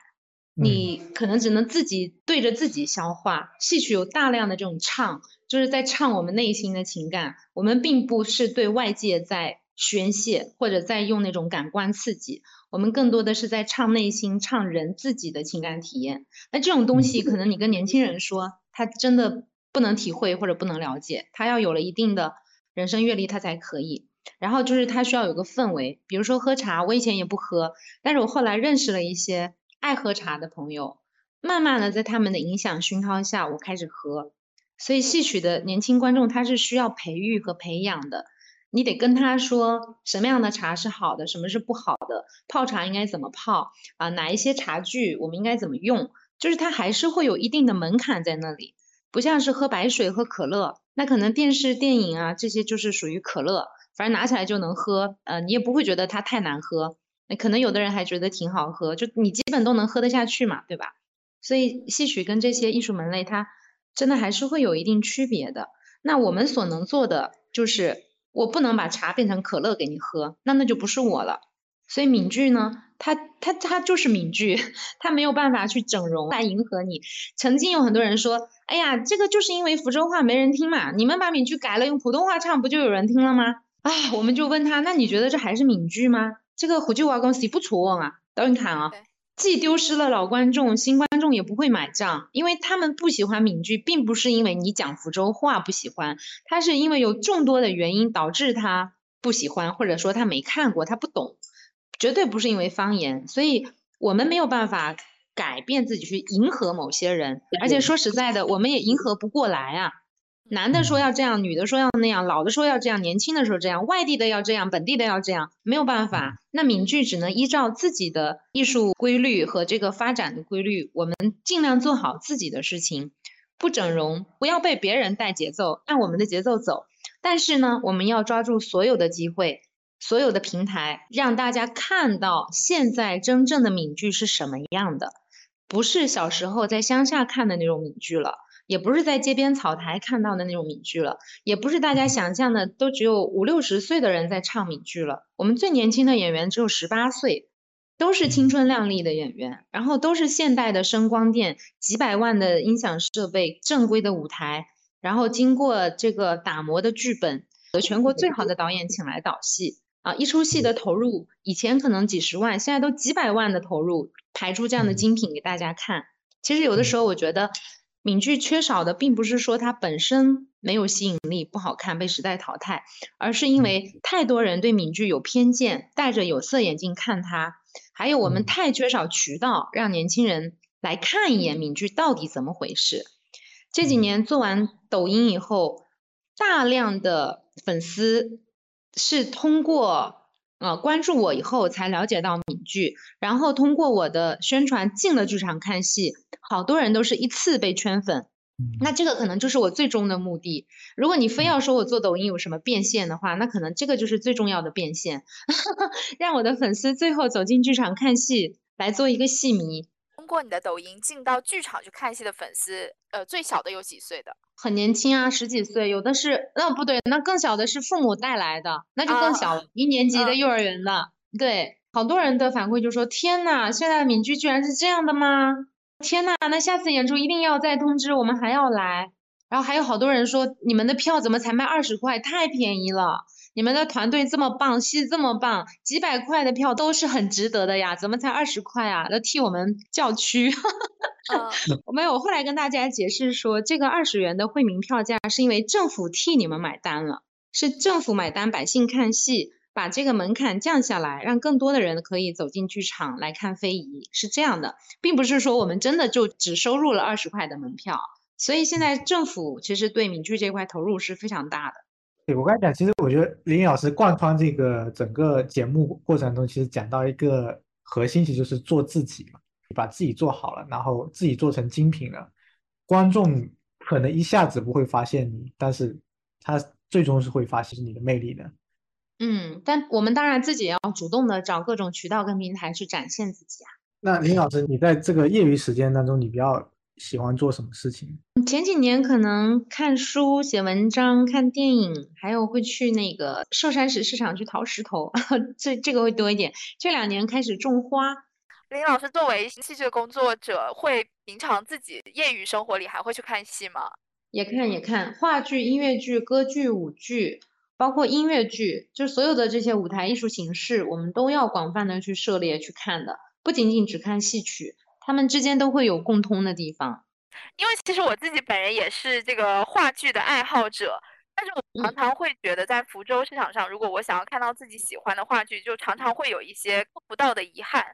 你可能只能自己对着自己消化。戏曲有大量的这种唱，就是在唱我们内心的情感，我们并不是对外界在宣泄或者在用那种感官刺激，我们更多的是在唱内心、唱人自己的情感体验。那这种东西，可能你跟年轻人说，他真的。不能体会或者不能了解，他要有了一定的人生阅历，他才可以。然后就是他需要有个氛围，比如说喝茶，我以前也不喝，但是我后来认识了一些爱喝茶的朋友，慢慢的在他们的影响熏陶下，我开始喝。所以戏曲的年轻观众他是需要培育和培养的，你得跟他说什么样的茶是好的，什么是不好的，泡茶应该怎么泡啊，哪一些茶具我们应该怎么用，就是他还是会有一定的门槛在那里。不像是喝白水、喝可乐，那可能电视、电影啊这些就是属于可乐，反正拿起来就能喝，呃，你也不会觉得它太难喝。那可能有的人还觉得挺好喝，就你基本都能喝得下去嘛，对吧？所以戏曲跟这些艺术门类，它真的还是会有一定区别的。那我们所能做的就是，我不能把茶变成可乐给你喝，那那就不是我了。所以闽剧呢，它它它就是闽剧，它没有办法去整容来迎合你。曾经有很多人说，哎呀，这个就是因为福州话没人听嘛，你们把闽剧改了，用普通话唱，不就有人听了吗？啊，我们就问他，那你觉得这还是闽剧吗？这个胡剧娃公司不错啊，导演看啊。既丢失了老观众，新观众也不会买账，因为他们不喜欢闽剧，并不是因为你讲福州话不喜欢，他是因为有众多的原因导致他不喜欢，或者说他没看过，他不懂，绝对不是因为方言，所以我们没有办法改变自己去迎合某些人，而且说实在的，我们也迎合不过来啊。男的说要这样，女的说要那样，老的说要这样，年轻的时候这样，外地的要这样，本地的要这样，没有办法。那闽剧只能依照自己的艺术规律和这个发展的规律，我们尽量做好自己的事情，不整容，不要被别人带节奏，按我们的节奏走。但是呢，我们要抓住所有的机会，所有的平台，让大家看到现在真正的闽剧是什么样的，不是小时候在乡下看的那种闽剧了。也不是在街边草台看到的那种闽剧了，也不是大家想象的都只有五六十岁的人在唱闽剧了。我们最年轻的演员只有十八岁，都是青春靓丽的演员，然后都是现代的声光电、几百万的音响设备、正规的舞台，然后经过这个打磨的剧本和全国最好的导演请来导戏啊，一出戏的投入以前可能几十万，现在都几百万的投入，排出这样的精品给大家看。其实有的时候我觉得。闽剧缺少的并不是说它本身没有吸引力、不好看、被时代淘汰，而是因为太多人对闽剧有偏见，戴着有色眼镜看它，还有我们太缺少渠道让年轻人来看一眼闽剧到底怎么回事。这几年做完抖音以后，大量的粉丝是通过。呃，关注我以后才了解到闽剧，然后通过我的宣传进了剧场看戏，好多人都是一次被圈粉，那这个可能就是我最终的目的。如果你非要说我做抖音有什么变现的话，那可能这个就是最重要的变现，让我的粉丝最后走进剧场看戏，来做一个戏迷。通过你的抖音进到剧场去看戏的粉丝，呃，最小的有几岁的？很年轻啊，十几岁，有的是，那不对，那更小的是父母带来的，那就更小了，一年级的幼儿园的。对，好多人的反馈就说：天呐，现在的闽剧居然是这样的吗？天呐，那下次演出一定要再通知，我们还要来。然后还有好多人说，你们的票怎么才卖二十块？太便宜了。你们的团队这么棒，戏这么棒，几百块的票都是很值得的呀，怎么才二十块啊？都替我们叫屈。我没有，我后来跟大家解释说，这个二十元的惠民票价是因为政府替你们买单了，是政府买单，百姓看戏，把这个门槛降下来，让更多的人可以走进剧场来看非遗，是这样的，并不是说我们真的就只收入了二十块的门票。所以现在政府其实对闽剧这块投入是非常大的。对我刚才讲，其实我觉得林老师贯穿这个整个节目过程中，其实讲到一个核心，其实就是做自己嘛，把自己做好了，然后自己做成精品了，观众可能一下子不会发现你，但是他最终是会发现你的魅力的。嗯，但我们当然自己也要主动的找各种渠道跟平台去展现自己啊。那林老师，你在这个业余时间当中，你比较喜欢做什么事情？前几年可能看书、写文章、看电影，还有会去那个寿山石市场去淘石头，这这个会多一点。这两年开始种花。林老师作为戏剧工作者，会平常自己业余生活里还会去看戏吗？也看也看，话剧、音乐剧、歌剧、舞剧，包括音乐剧，就所有的这些舞台艺术形式，我们都要广泛的去涉猎去看的，不仅仅只看戏曲。他们之间都会有共通的地方，因为其实我自己本人也是这个话剧的爱好者。但是我常常会觉得，在福州市场上，如果我想要看到自己喜欢的话剧，就常常会有一些够不到的遗憾。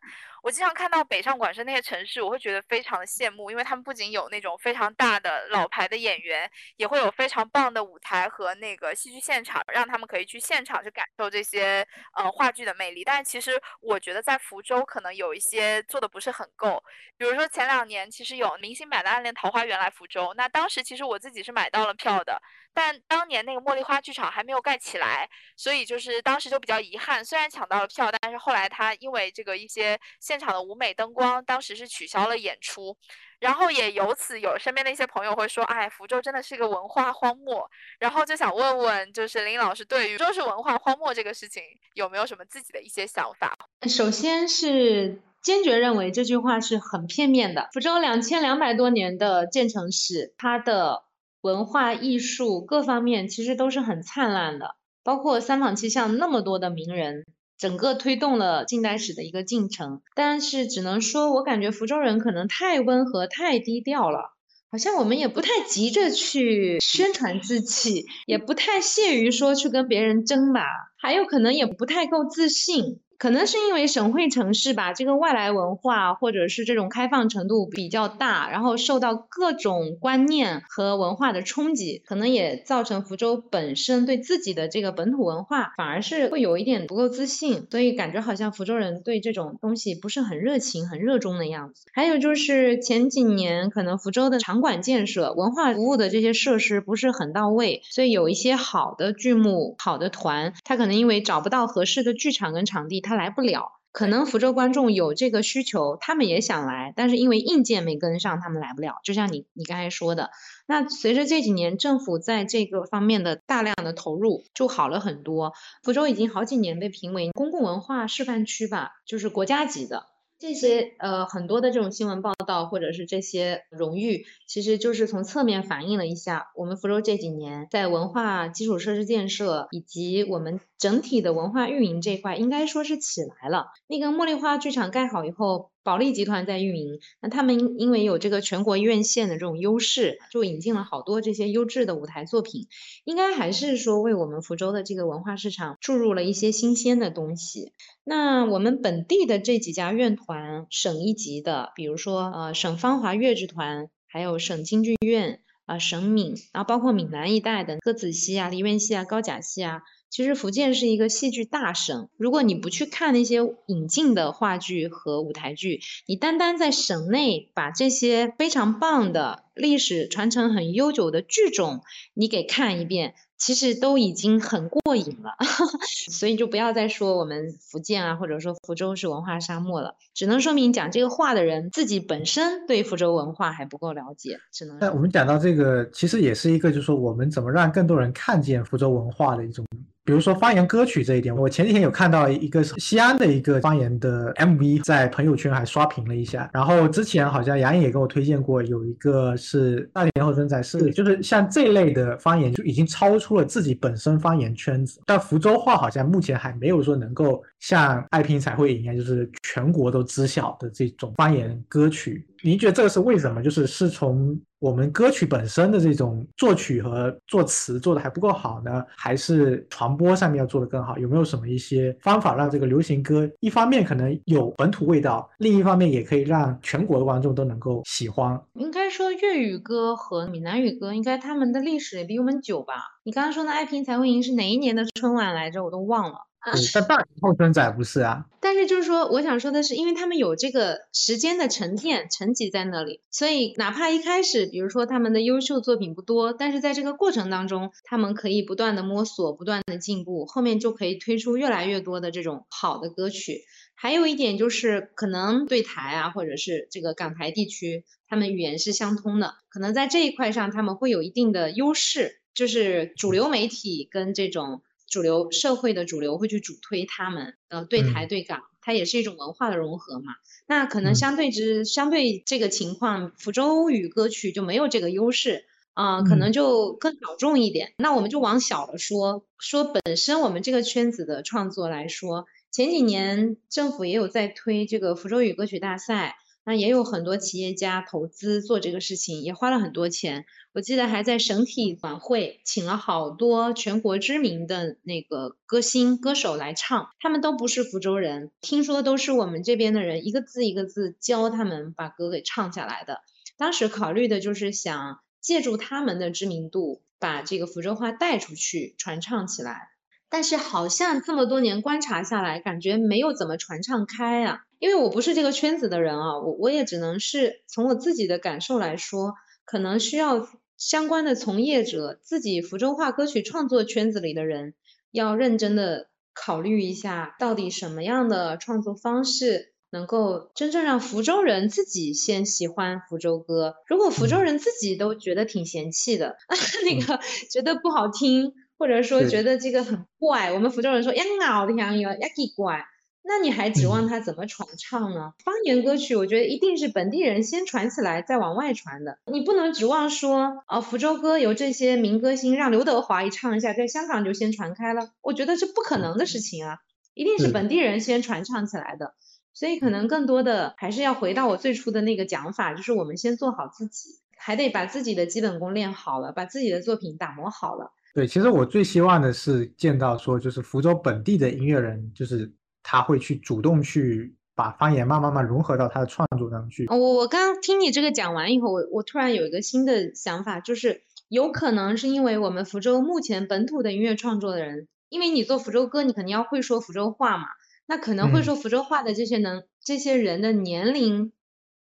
我经常看到北上广深那些城市，我会觉得非常的羡慕，因为他们不仅有那种非常大的老牌的演员，也会有非常棒的舞台和那个戏剧现场，让他们可以去现场去感受这些呃话剧的魅力。但其实我觉得在福州可能有一些做的不是很够，比如说前两年其实有明星版的《暗恋桃花源》来福州，那当时其实我自己是买到了票的，但当年那个茉莉花剧场还没有盖起来，所以就是当时就比较遗憾。虽然抢到了票，但是后来他因为这个一些。现场的舞美灯光当时是取消了演出，然后也由此有身边的一些朋友会说，哎，福州真的是一个文化荒漠。然后就想问问，就是林老师对于州是文化荒漠这个事情有没有什么自己的一些想法？首先是坚决认为这句话是很片面的。福州两千两百多年的建成史，它的文化艺术各方面其实都是很灿烂的，包括三坊七巷那么多的名人。整个推动了近代史的一个进程，但是只能说，我感觉福州人可能太温和、太低调了，好像我们也不太急着去宣传自己，也不太屑于说去跟别人争吧，还有可能也不太够自信。可能是因为省会城市吧，这个外来文化或者是这种开放程度比较大，然后受到各种观念和文化的冲击，可能也造成福州本身对自己的这个本土文化反而是会有一点不够自信，所以感觉好像福州人对这种东西不是很热情、很热衷的样子。还有就是前几年可能福州的场馆建设、文化服务的这些设施不是很到位，所以有一些好的剧目、好的团，他可能因为找不到合适的剧场跟场地，他。他来不了，可能福州观众有这个需求，他们也想来，但是因为硬件没跟上，他们来不了。就像你你刚才说的，那随着这几年政府在这个方面的大量的投入，就好了很多。福州已经好几年被评为公共文化示范区吧，就是国家级的。这些呃很多的这种新闻报道或者是这些荣誉，其实就是从侧面反映了一下我们福州这几年在文化基础设施建设以及我们整体的文化运营这块，应该说是起来了。那个茉莉花剧场盖好以后。保利集团在运营，那他们因为有这个全国院线的这种优势，就引进了好多这些优质的舞台作品，应该还是说为我们福州的这个文化市场注入了一些新鲜的东西。那我们本地的这几家院团，省一级的，比如说呃省芳华越剧团，还有省京剧院啊，省闽，然后包括闽南一带的歌子戏啊、梨园戏啊、高甲戏啊。其实福建是一个戏剧大省，如果你不去看那些引进的话剧和舞台剧，你单单在省内把这些非常棒的历史传承很悠久的剧种你给看一遍。其实都已经很过瘾了，所以就不要再说我们福建啊，或者说福州是文化沙漠了，只能说明讲这个话的人自己本身对福州文化还不够了解，只能。那我们讲到这个，其实也是一个，就是说我们怎么让更多人看见福州文化的一种。比如说方言歌曲这一点，我前几天有看到一个西安的一个方言的 MV，在朋友圈还刷屏了一下。然后之前好像杨颖也给我推荐过，有一个是大连后生仔，是就是像这类的方言就已经超出了自己本身方言圈子。但福州话好像目前还没有说能够像爱拼才会赢一样，就是全国都知晓的这种方言歌曲。您觉得这个是为什么？就是是从我们歌曲本身的这种作曲和作词做的还不够好呢，还是传播上面要做的更好？有没有什么一些方法让这个流行歌一方面可能有本土味道，另一方面也可以让全国的观众都能够喜欢？应该说粤语歌和闽南语歌，应该他们的历史也比我们久吧？你刚刚说的爱拼才会赢是哪一年的春晚来着？我都忘了。但大后生仔不是啊，但是就是说，我想说的是，因为他们有这个时间的沉淀、沉积在那里，所以哪怕一开始，比如说他们的优秀作品不多，但是在这个过程当中，他们可以不断的摸索、不断的进步，后面就可以推出越来越多的这种好的歌曲。还有一点就是，可能对台啊，或者是这个港台地区，他们语言是相通的，可能在这一块上他们会有一定的优势，就是主流媒体跟这种。主流社会的主流会去主推他们，呃，对台对港，它也是一种文化的融合嘛。那可能相对之相对这个情况，福州语歌曲就没有这个优势啊，可能就更小众一点。那我们就往小了说，说本身我们这个圈子的创作来说，前几年政府也有在推这个福州语歌曲大赛。那也有很多企业家投资做这个事情，也花了很多钱。我记得还在省体晚会请了好多全国知名的那个歌星歌手来唱，他们都不是福州人，听说都是我们这边的人，一个字一个字教他们把歌给唱下来的。当时考虑的就是想借助他们的知名度，把这个福州话带出去传唱起来。但是好像这么多年观察下来，感觉没有怎么传唱开啊。因为我不是这个圈子的人啊，我我也只能是从我自己的感受来说，可能需要相关的从业者，自己福州话歌曲创作圈子里的人，要认真的考虑一下，到底什么样的创作方式能够真正让福州人自己先喜欢福州歌。如果福州人自己都觉得挺嫌弃的，那个觉得不好听，或者说觉得这个很怪，我们福州人说呀好听呀，呀奇怪。那你还指望他怎么传唱呢？方言歌曲，我觉得一定是本地人先传起来，再往外传的。你不能指望说，啊，福州歌由这些民歌星让刘德华一唱一下，在香港就先传开了，我觉得是不可能的事情啊！一定是本地人先传唱起来的。所以可能更多的还是要回到我最初的那个讲法，就是我们先做好自己，还得把自己的基本功练好了，把自己的作品打磨好了。对，其实我最希望的是见到说，就是福州本地的音乐人，就是。他会去主动去把方言慢慢慢融合到他的创作当中去。我我刚听你这个讲完以后，我我突然有一个新的想法，就是有可能是因为我们福州目前本土的音乐创作的人，因为你做福州歌，你肯定要会说福州话嘛，那可能会说福州话的这些能这些人的年龄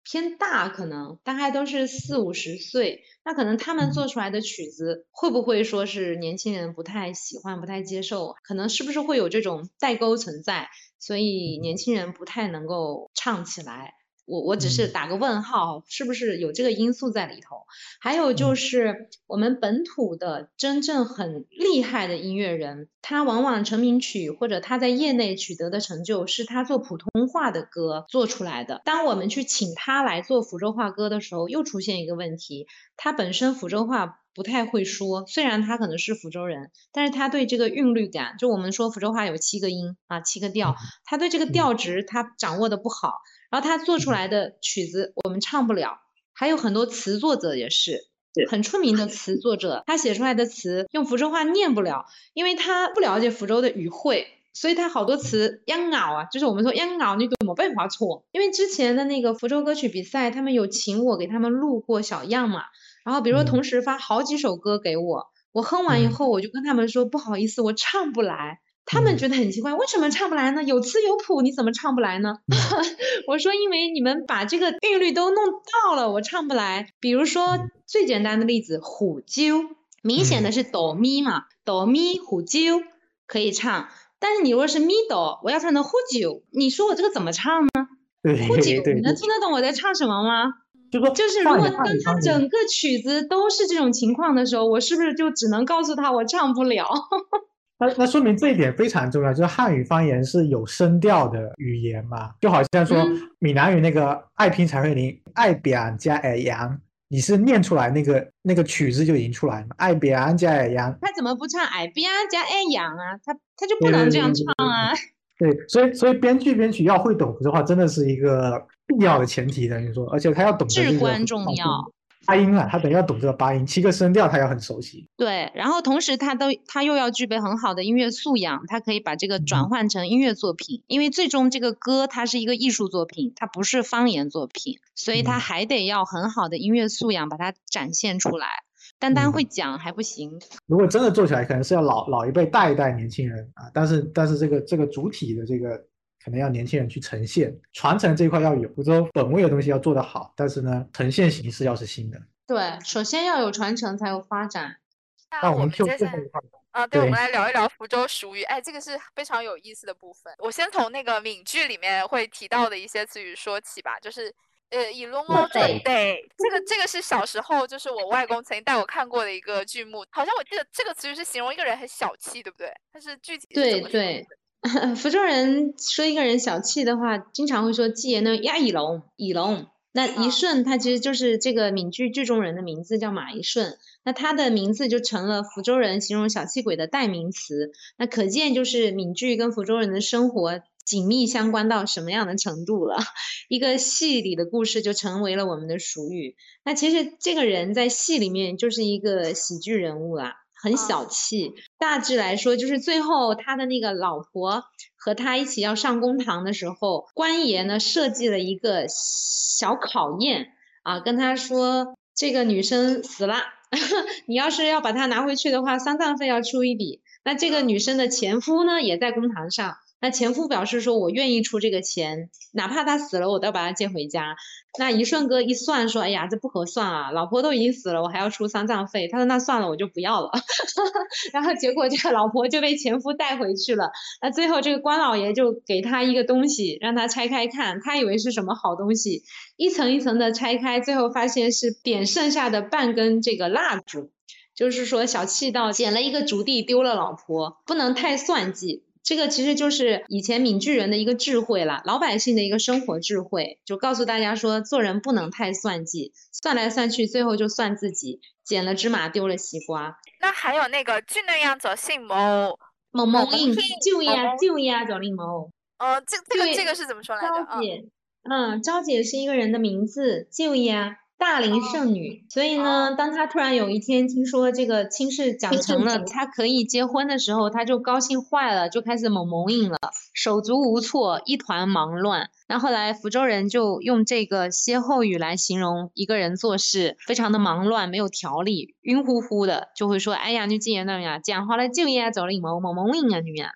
偏大，可能大概都是四五十岁，那可能他们做出来的曲子会不会说是年轻人不太喜欢、不太接受？可能是不是会有这种代沟存在？所以年轻人不太能够唱起来，我我只是打个问号，是不是有这个因素在里头？还有就是我们本土的真正很厉害的音乐人，他往往成名曲或者他在业内取得的成就，是他做普通话的歌做出来的。当我们去请他来做福州话歌的时候，又出现一个问题，他本身福州话。不太会说，虽然他可能是福州人，但是他对这个韵律感，就我们说福州话有七个音啊，七个调，他对这个调值他掌握的不好，然后他做出来的曲子我们唱不了。还有很多词作者也是，很出名的词作者，他写出来的词用福州话念不了，因为他不了解福州的语汇，所以他好多词央咬啊，就是我们说央咬，你都没办法错。因为之前的那个福州歌曲比赛，他们有请我给他们录过小样嘛。然后，比如说同时发好几首歌给我，我哼完以后，我就跟他们说不好意思，我唱不来。他们觉得很奇怪，为什么唱不来呢？有词有谱，你怎么唱不来呢？我说因为你们把这个韵律都弄到了，我唱不来。比如说最简单的例子，虎啾，明显的是哆咪嘛，哆咪虎啾可以唱，但是你如果是咪哆，我要唱成呼啾，你说我这个怎么唱呢？呼啾，你能听得懂我在唱什么吗？就是如果当他整个曲子都是这种情况的时候，我是不是就只能告诉他我唱不了？那那说明这一点非常重要，就是汉语方言是有声调的语言嘛，就好像说闽南语那个爱拼才会赢，爱扁加矮扬，你是念出来那个那个曲子就已经出来了，爱扁加矮扬。他怎么不唱爱扁加矮扬啊？他他就不能这样唱啊？对，所以所以编剧编曲要会懂的话，真的是一个。必要的前提的，你说，而且他要懂得至关重要发音啊，他等于要懂这个八音，七个声调他要很熟悉。对，然后同时他都他又要具备很好的音乐素养，他可以把这个转换成音乐作品，因为最终这个歌它是一个艺术作品，它不是方言作品，所以他还得要很好的音乐素养把它展现出来。单单会讲还不行，如果真的做起来，可能是要老老一辈带一代年轻人啊，但是但是这个这个主体的这个。可能要年轻人去呈现传承这一块要有，福州本位的东西要做得好，但是呢，呈现形式要是新的。对，首先要有传承才有发展。那我们接下来啊，对，我们来聊一聊福州俗语。哎，这个是非常有意思的部分。我先从那个闽剧里面会提到的一些词语说起吧，就是呃，以龙猫对对，这个这个是小时候就是我外公曾经带我看过的一个剧目，好像我记得这个词语是形容一个人很小气，对不对？它是具体对对。福州人说一个人小气的话，经常会说“季爷呢呀，以龙，以龙”。那一顺他其实就是这个闽剧剧中人的名字，叫马一顺。那他的名字就成了福州人形容小气鬼的代名词。那可见就是闽剧跟福州人的生活紧密相关到什么样的程度了。一个戏里的故事就成为了我们的俗语。那其实这个人在戏里面就是一个喜剧人物啦。很小气，大致来说就是最后他的那个老婆和他一起要上公堂的时候，官爷呢设计了一个小考验啊，跟他说这个女生死了，你要是要把她拿回去的话，丧葬费要出一笔。那这个女生的前夫呢也在公堂上，那前夫表示说，我愿意出这个钱，哪怕他死了，我都要把他接回家。那一顺哥一算说，哎呀，这不合算啊，老婆都已经死了，我还要出丧葬费。他说那算了，我就不要了。然后结果这个老婆就被前夫带回去了。那最后这个关老爷就给他一个东西，让他拆开看，他以为是什么好东西，一层一层的拆开，最后发现是点剩下的半根这个蜡烛。就是说小气到捡了一个竹地丢了老婆，不能太算计。这个其实就是以前闽剧人的一个智慧了，老百姓的一个生活智慧，就告诉大家说，做人不能太算计，算来算去，最后就算自己捡了芝麻丢了西瓜。那还有那个俊那样走姓某某某应就呀就呀走令某。哦，这这个这个是怎么说来着？嗯，昭姐是一个人的名字，就呀。大龄剩女，所以呢，当她突然有一天听说这个亲事讲成了，她可以结婚的时候，她就高兴坏了，就开始猛蒙应了，手足无措，一团忙乱。那后来福州人就用这个歇后语来形容一个人做事非常的忙乱，没有条理，晕乎乎的，就会说：“哎呀，你今年那呀，讲话了就应该走了一毛猛蒙应啊，女呀。”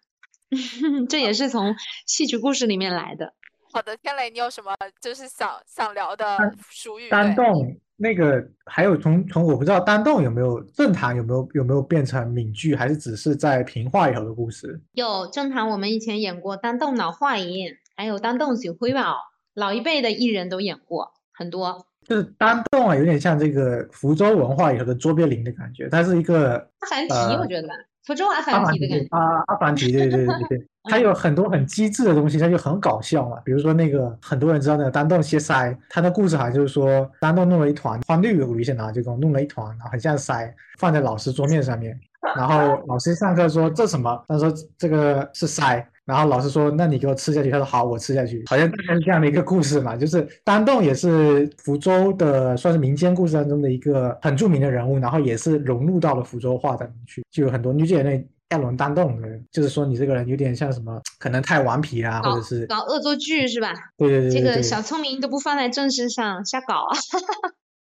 这也是从戏曲故事里面来的。好的，天雷，你有什么就是想想聊的俗语？单栋那个，还有从从我不知道单栋有没有正堂有没有有没有变成闽剧，还是只是在平话以后的故事？有正堂，我们以前演过单栋老话音，还有丹洞水灰宝，老一辈的艺人都演过很多。就是单栋啊，有点像这个福州文化以后的卓别林的感觉，它是一个阿凡提，我觉得福州阿凡提的感觉。啊，阿凡提，对对对对。他 有很多很机智的东西，他就很搞笑嘛。比如说那个很多人知道那个丹洞歇腮，他的故事好像就是说丹洞弄了一团花绿五线拿就给我弄了一团，然后很像腮，放在老师桌面上面。然后老师上课说这什么？他说这个是腮。然后老师说那你给我吃下去。他说好，我吃下去。好像大概是这样的一个故事嘛。就是丹洞也是福州的，算是民间故事当中的一个很著名的人物，然后也是融入到了福州话当中去，就有很多女姐妹。亚伦丹洞的，就是说你这个人有点像什么，可能太顽皮啊，或者是搞恶作剧是吧？对对对，这个小聪明都不放在正事上，瞎搞。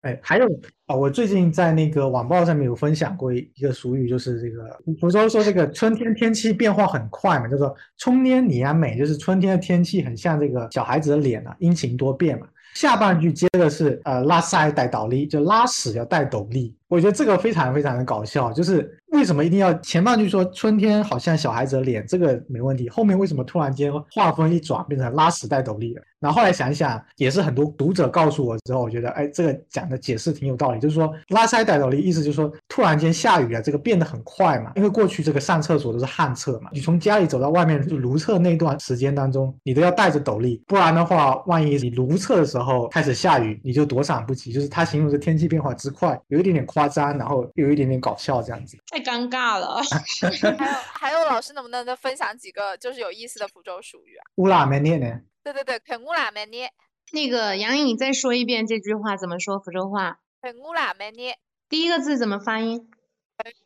哎，还有啊，我最近在那个网报上面有分享过一个俗语，就是这个福州说这个春天天气变化很快嘛，叫做春天你啊美，就是春天的天气很像这个小孩子的脸啊，阴晴多变嘛。下半句接的是呃拉塞带倒立，就拉屎要带斗笠。我觉得这个非常非常的搞笑，就是为什么一定要前半句说春天好像小孩子的脸，这个没问题，后面为什么突然间画风一转变成拉屎带斗笠了？然后后来想一想，也是很多读者告诉我之后，我觉得哎，这个讲的解释挺有道理，就是说拉塞带斗笠意思就是说突然间下雨了，这个变得很快嘛，因为过去这个上厕所都是旱厕嘛，你从家里走到外面就如厕那段时间当中，你都要带着斗笠，不然的话，万一你如厕的时候开始下雨，你就躲闪不及。就是他形容的天气变化之快，有一点点夸。夸张，然后有一点点搞笑，这样子太尴尬了。还 有还有，老师能不能再分享几个就是有意思的福州俗语啊？乌拉梅涅呢？对对对，肯乌拉梅涅。那个杨颖，再说一遍这句话怎么说福州话？肯乌拉梅涅。第一个字怎么发音？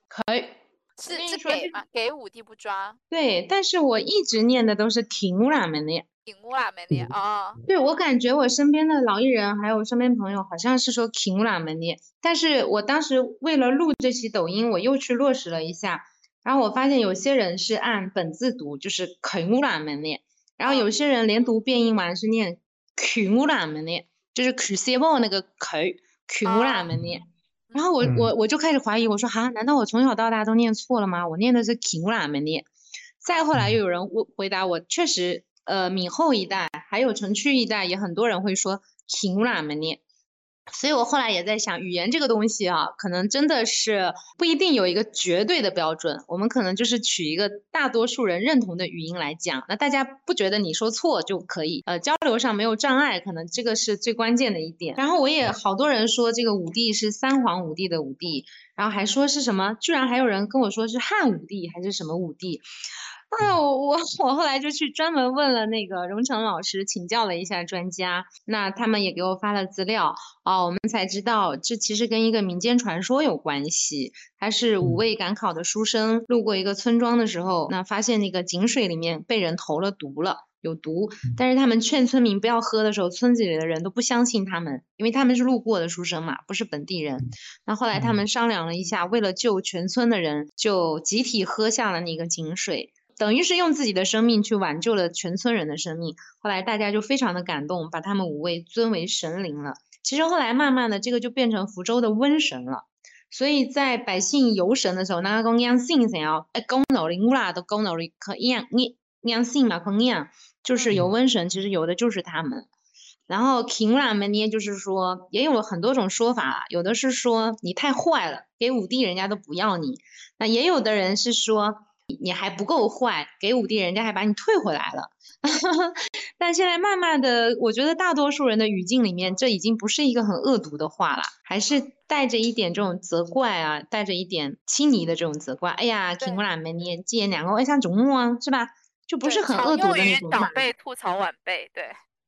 可以。是是给吗？给五弟不抓。对，但是我一直念的都是挺乌拉梅涅。挺乌拉门的啊。对，我感觉我身边的老艺人还有身边朋友好像是说挺乌拉门的。但是我当时为了录这期抖音，我又去落实了一下，然后我发现有些人是按本字读，就是肯乌拉门的，然后有些人连读变音完是念肯乌拉门的，就是肯西宝那个肯肯乌拉门的。然后我我我就开始怀疑，我说哈，难道我从小到大都念错了吗？我念的是肯乌拉门的。再后来又有人问回答我，确实，呃，闽后一带还有城区一带也很多人会说肯乌拉门念。所以我后来也在想，语言这个东西啊，可能真的是不一定有一个绝对的标准。我们可能就是取一个大多数人认同的语音来讲，那大家不觉得你说错就可以，呃，交流上没有障碍，可能这个是最关键的一点。然后我也好多人说这个武帝是三皇五帝的武帝，然后还说是什么，居然还有人跟我说是汉武帝还是什么武帝。那我我我后来就去专门问了那个荣成老师，请教了一下专家，那他们也给我发了资料啊，我们才知道这其实跟一个民间传说有关系。他是五位赶考的书生，路过一个村庄的时候，那发现那个井水里面被人投了毒了，有毒。但是他们劝村民不要喝的时候，村子里的人都不相信他们，因为他们是路过的书生嘛，不是本地人。那后来他们商量了一下，为了救全村的人，就集体喝下了那个井水。等于是用自己的生命去挽救了全村人的生命。后来大家就非常的感动，把他们五位尊为神灵了。其实后来慢慢的，这个就变成福州的瘟神了。所以在百姓游神的时候，那个公养性想要哎公脑灵乌啦都公脑灵可养你养性嘛，可养就是有瘟神，其实有的就是他们。然后 king 啦们呢，就是说也有很多种说法，有的是说你太坏了，给五帝人家都不要你；那也有的人是说你还不够坏，给五帝人家还把你退回来了。但现在慢慢的，我觉得大多数人的语境里面，这已经不是一个很恶毒的话了，还是带着一点这种责怪啊，带着一点亲昵的这种责怪。哎呀，king 啦们呢，既然两个为啥中木啊，是吧？就不是很恶毒的那种。长辈吐槽晚辈，对。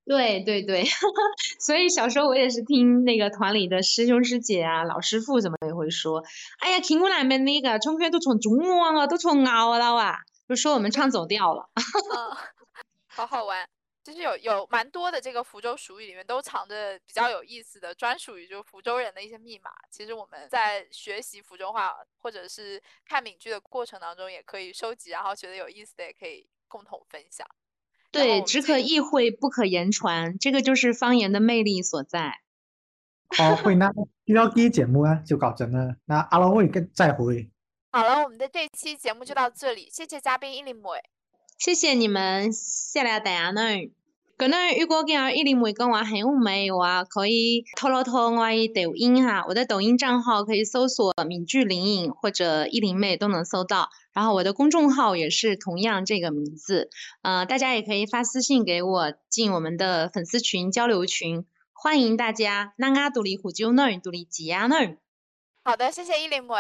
对对对，所以小时候我也是听那个团里的师兄师姐啊、老师傅什么也会说，哎呀，听我那边那个从圈都从中王啊，都从熬了啊，就说我们唱走调了。好好玩，就是有有蛮多的这个福州俗语里面都藏着比较有意思的专属于就是福州人的一些密码。其实我们在学习福州话或者是看闽剧的过程当中，也可以收集，然后觉得有意思的也可以共同分享。对，只可意会，不可言传，这个就是方言的魅力所在。好，会那第一节目啊，就搞成了。那阿拉会跟再会。好了，我们的这期节目就到这里，谢谢嘉宾伊林梅，谢谢你们，谢谢大家呢。可能如果讲伊林梅跟我很乌梅的话，可以透露透我的抖音哈，我的抖音账号可以搜索“闽剧灵隐”或者“伊林妹”都能搜到。然后我的公众号也是同样这个名字，呃，大家也可以发私信给我进我们的粉丝群交流群，欢迎大家。那阿独立虎就那儿，独立吉亚那儿。好的，谢谢伊林妹。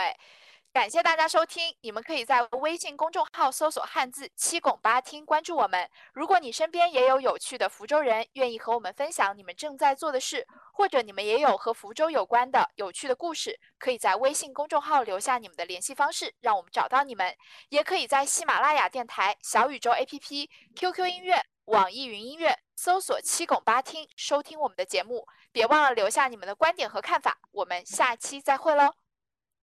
感谢大家收听，你们可以在微信公众号搜索汉字七拱八听，关注我们。如果你身边也有有趣的福州人，愿意和我们分享你们正在做的事，或者你们也有和福州有关的有趣的故事，可以在微信公众号留下你们的联系方式，让我们找到你们。也可以在喜马拉雅电台、小宇宙 APP、QQ 音乐、网易云音乐搜索七拱八听，收听我们的节目。别忘了留下你们的观点和看法，我们下期再会喽。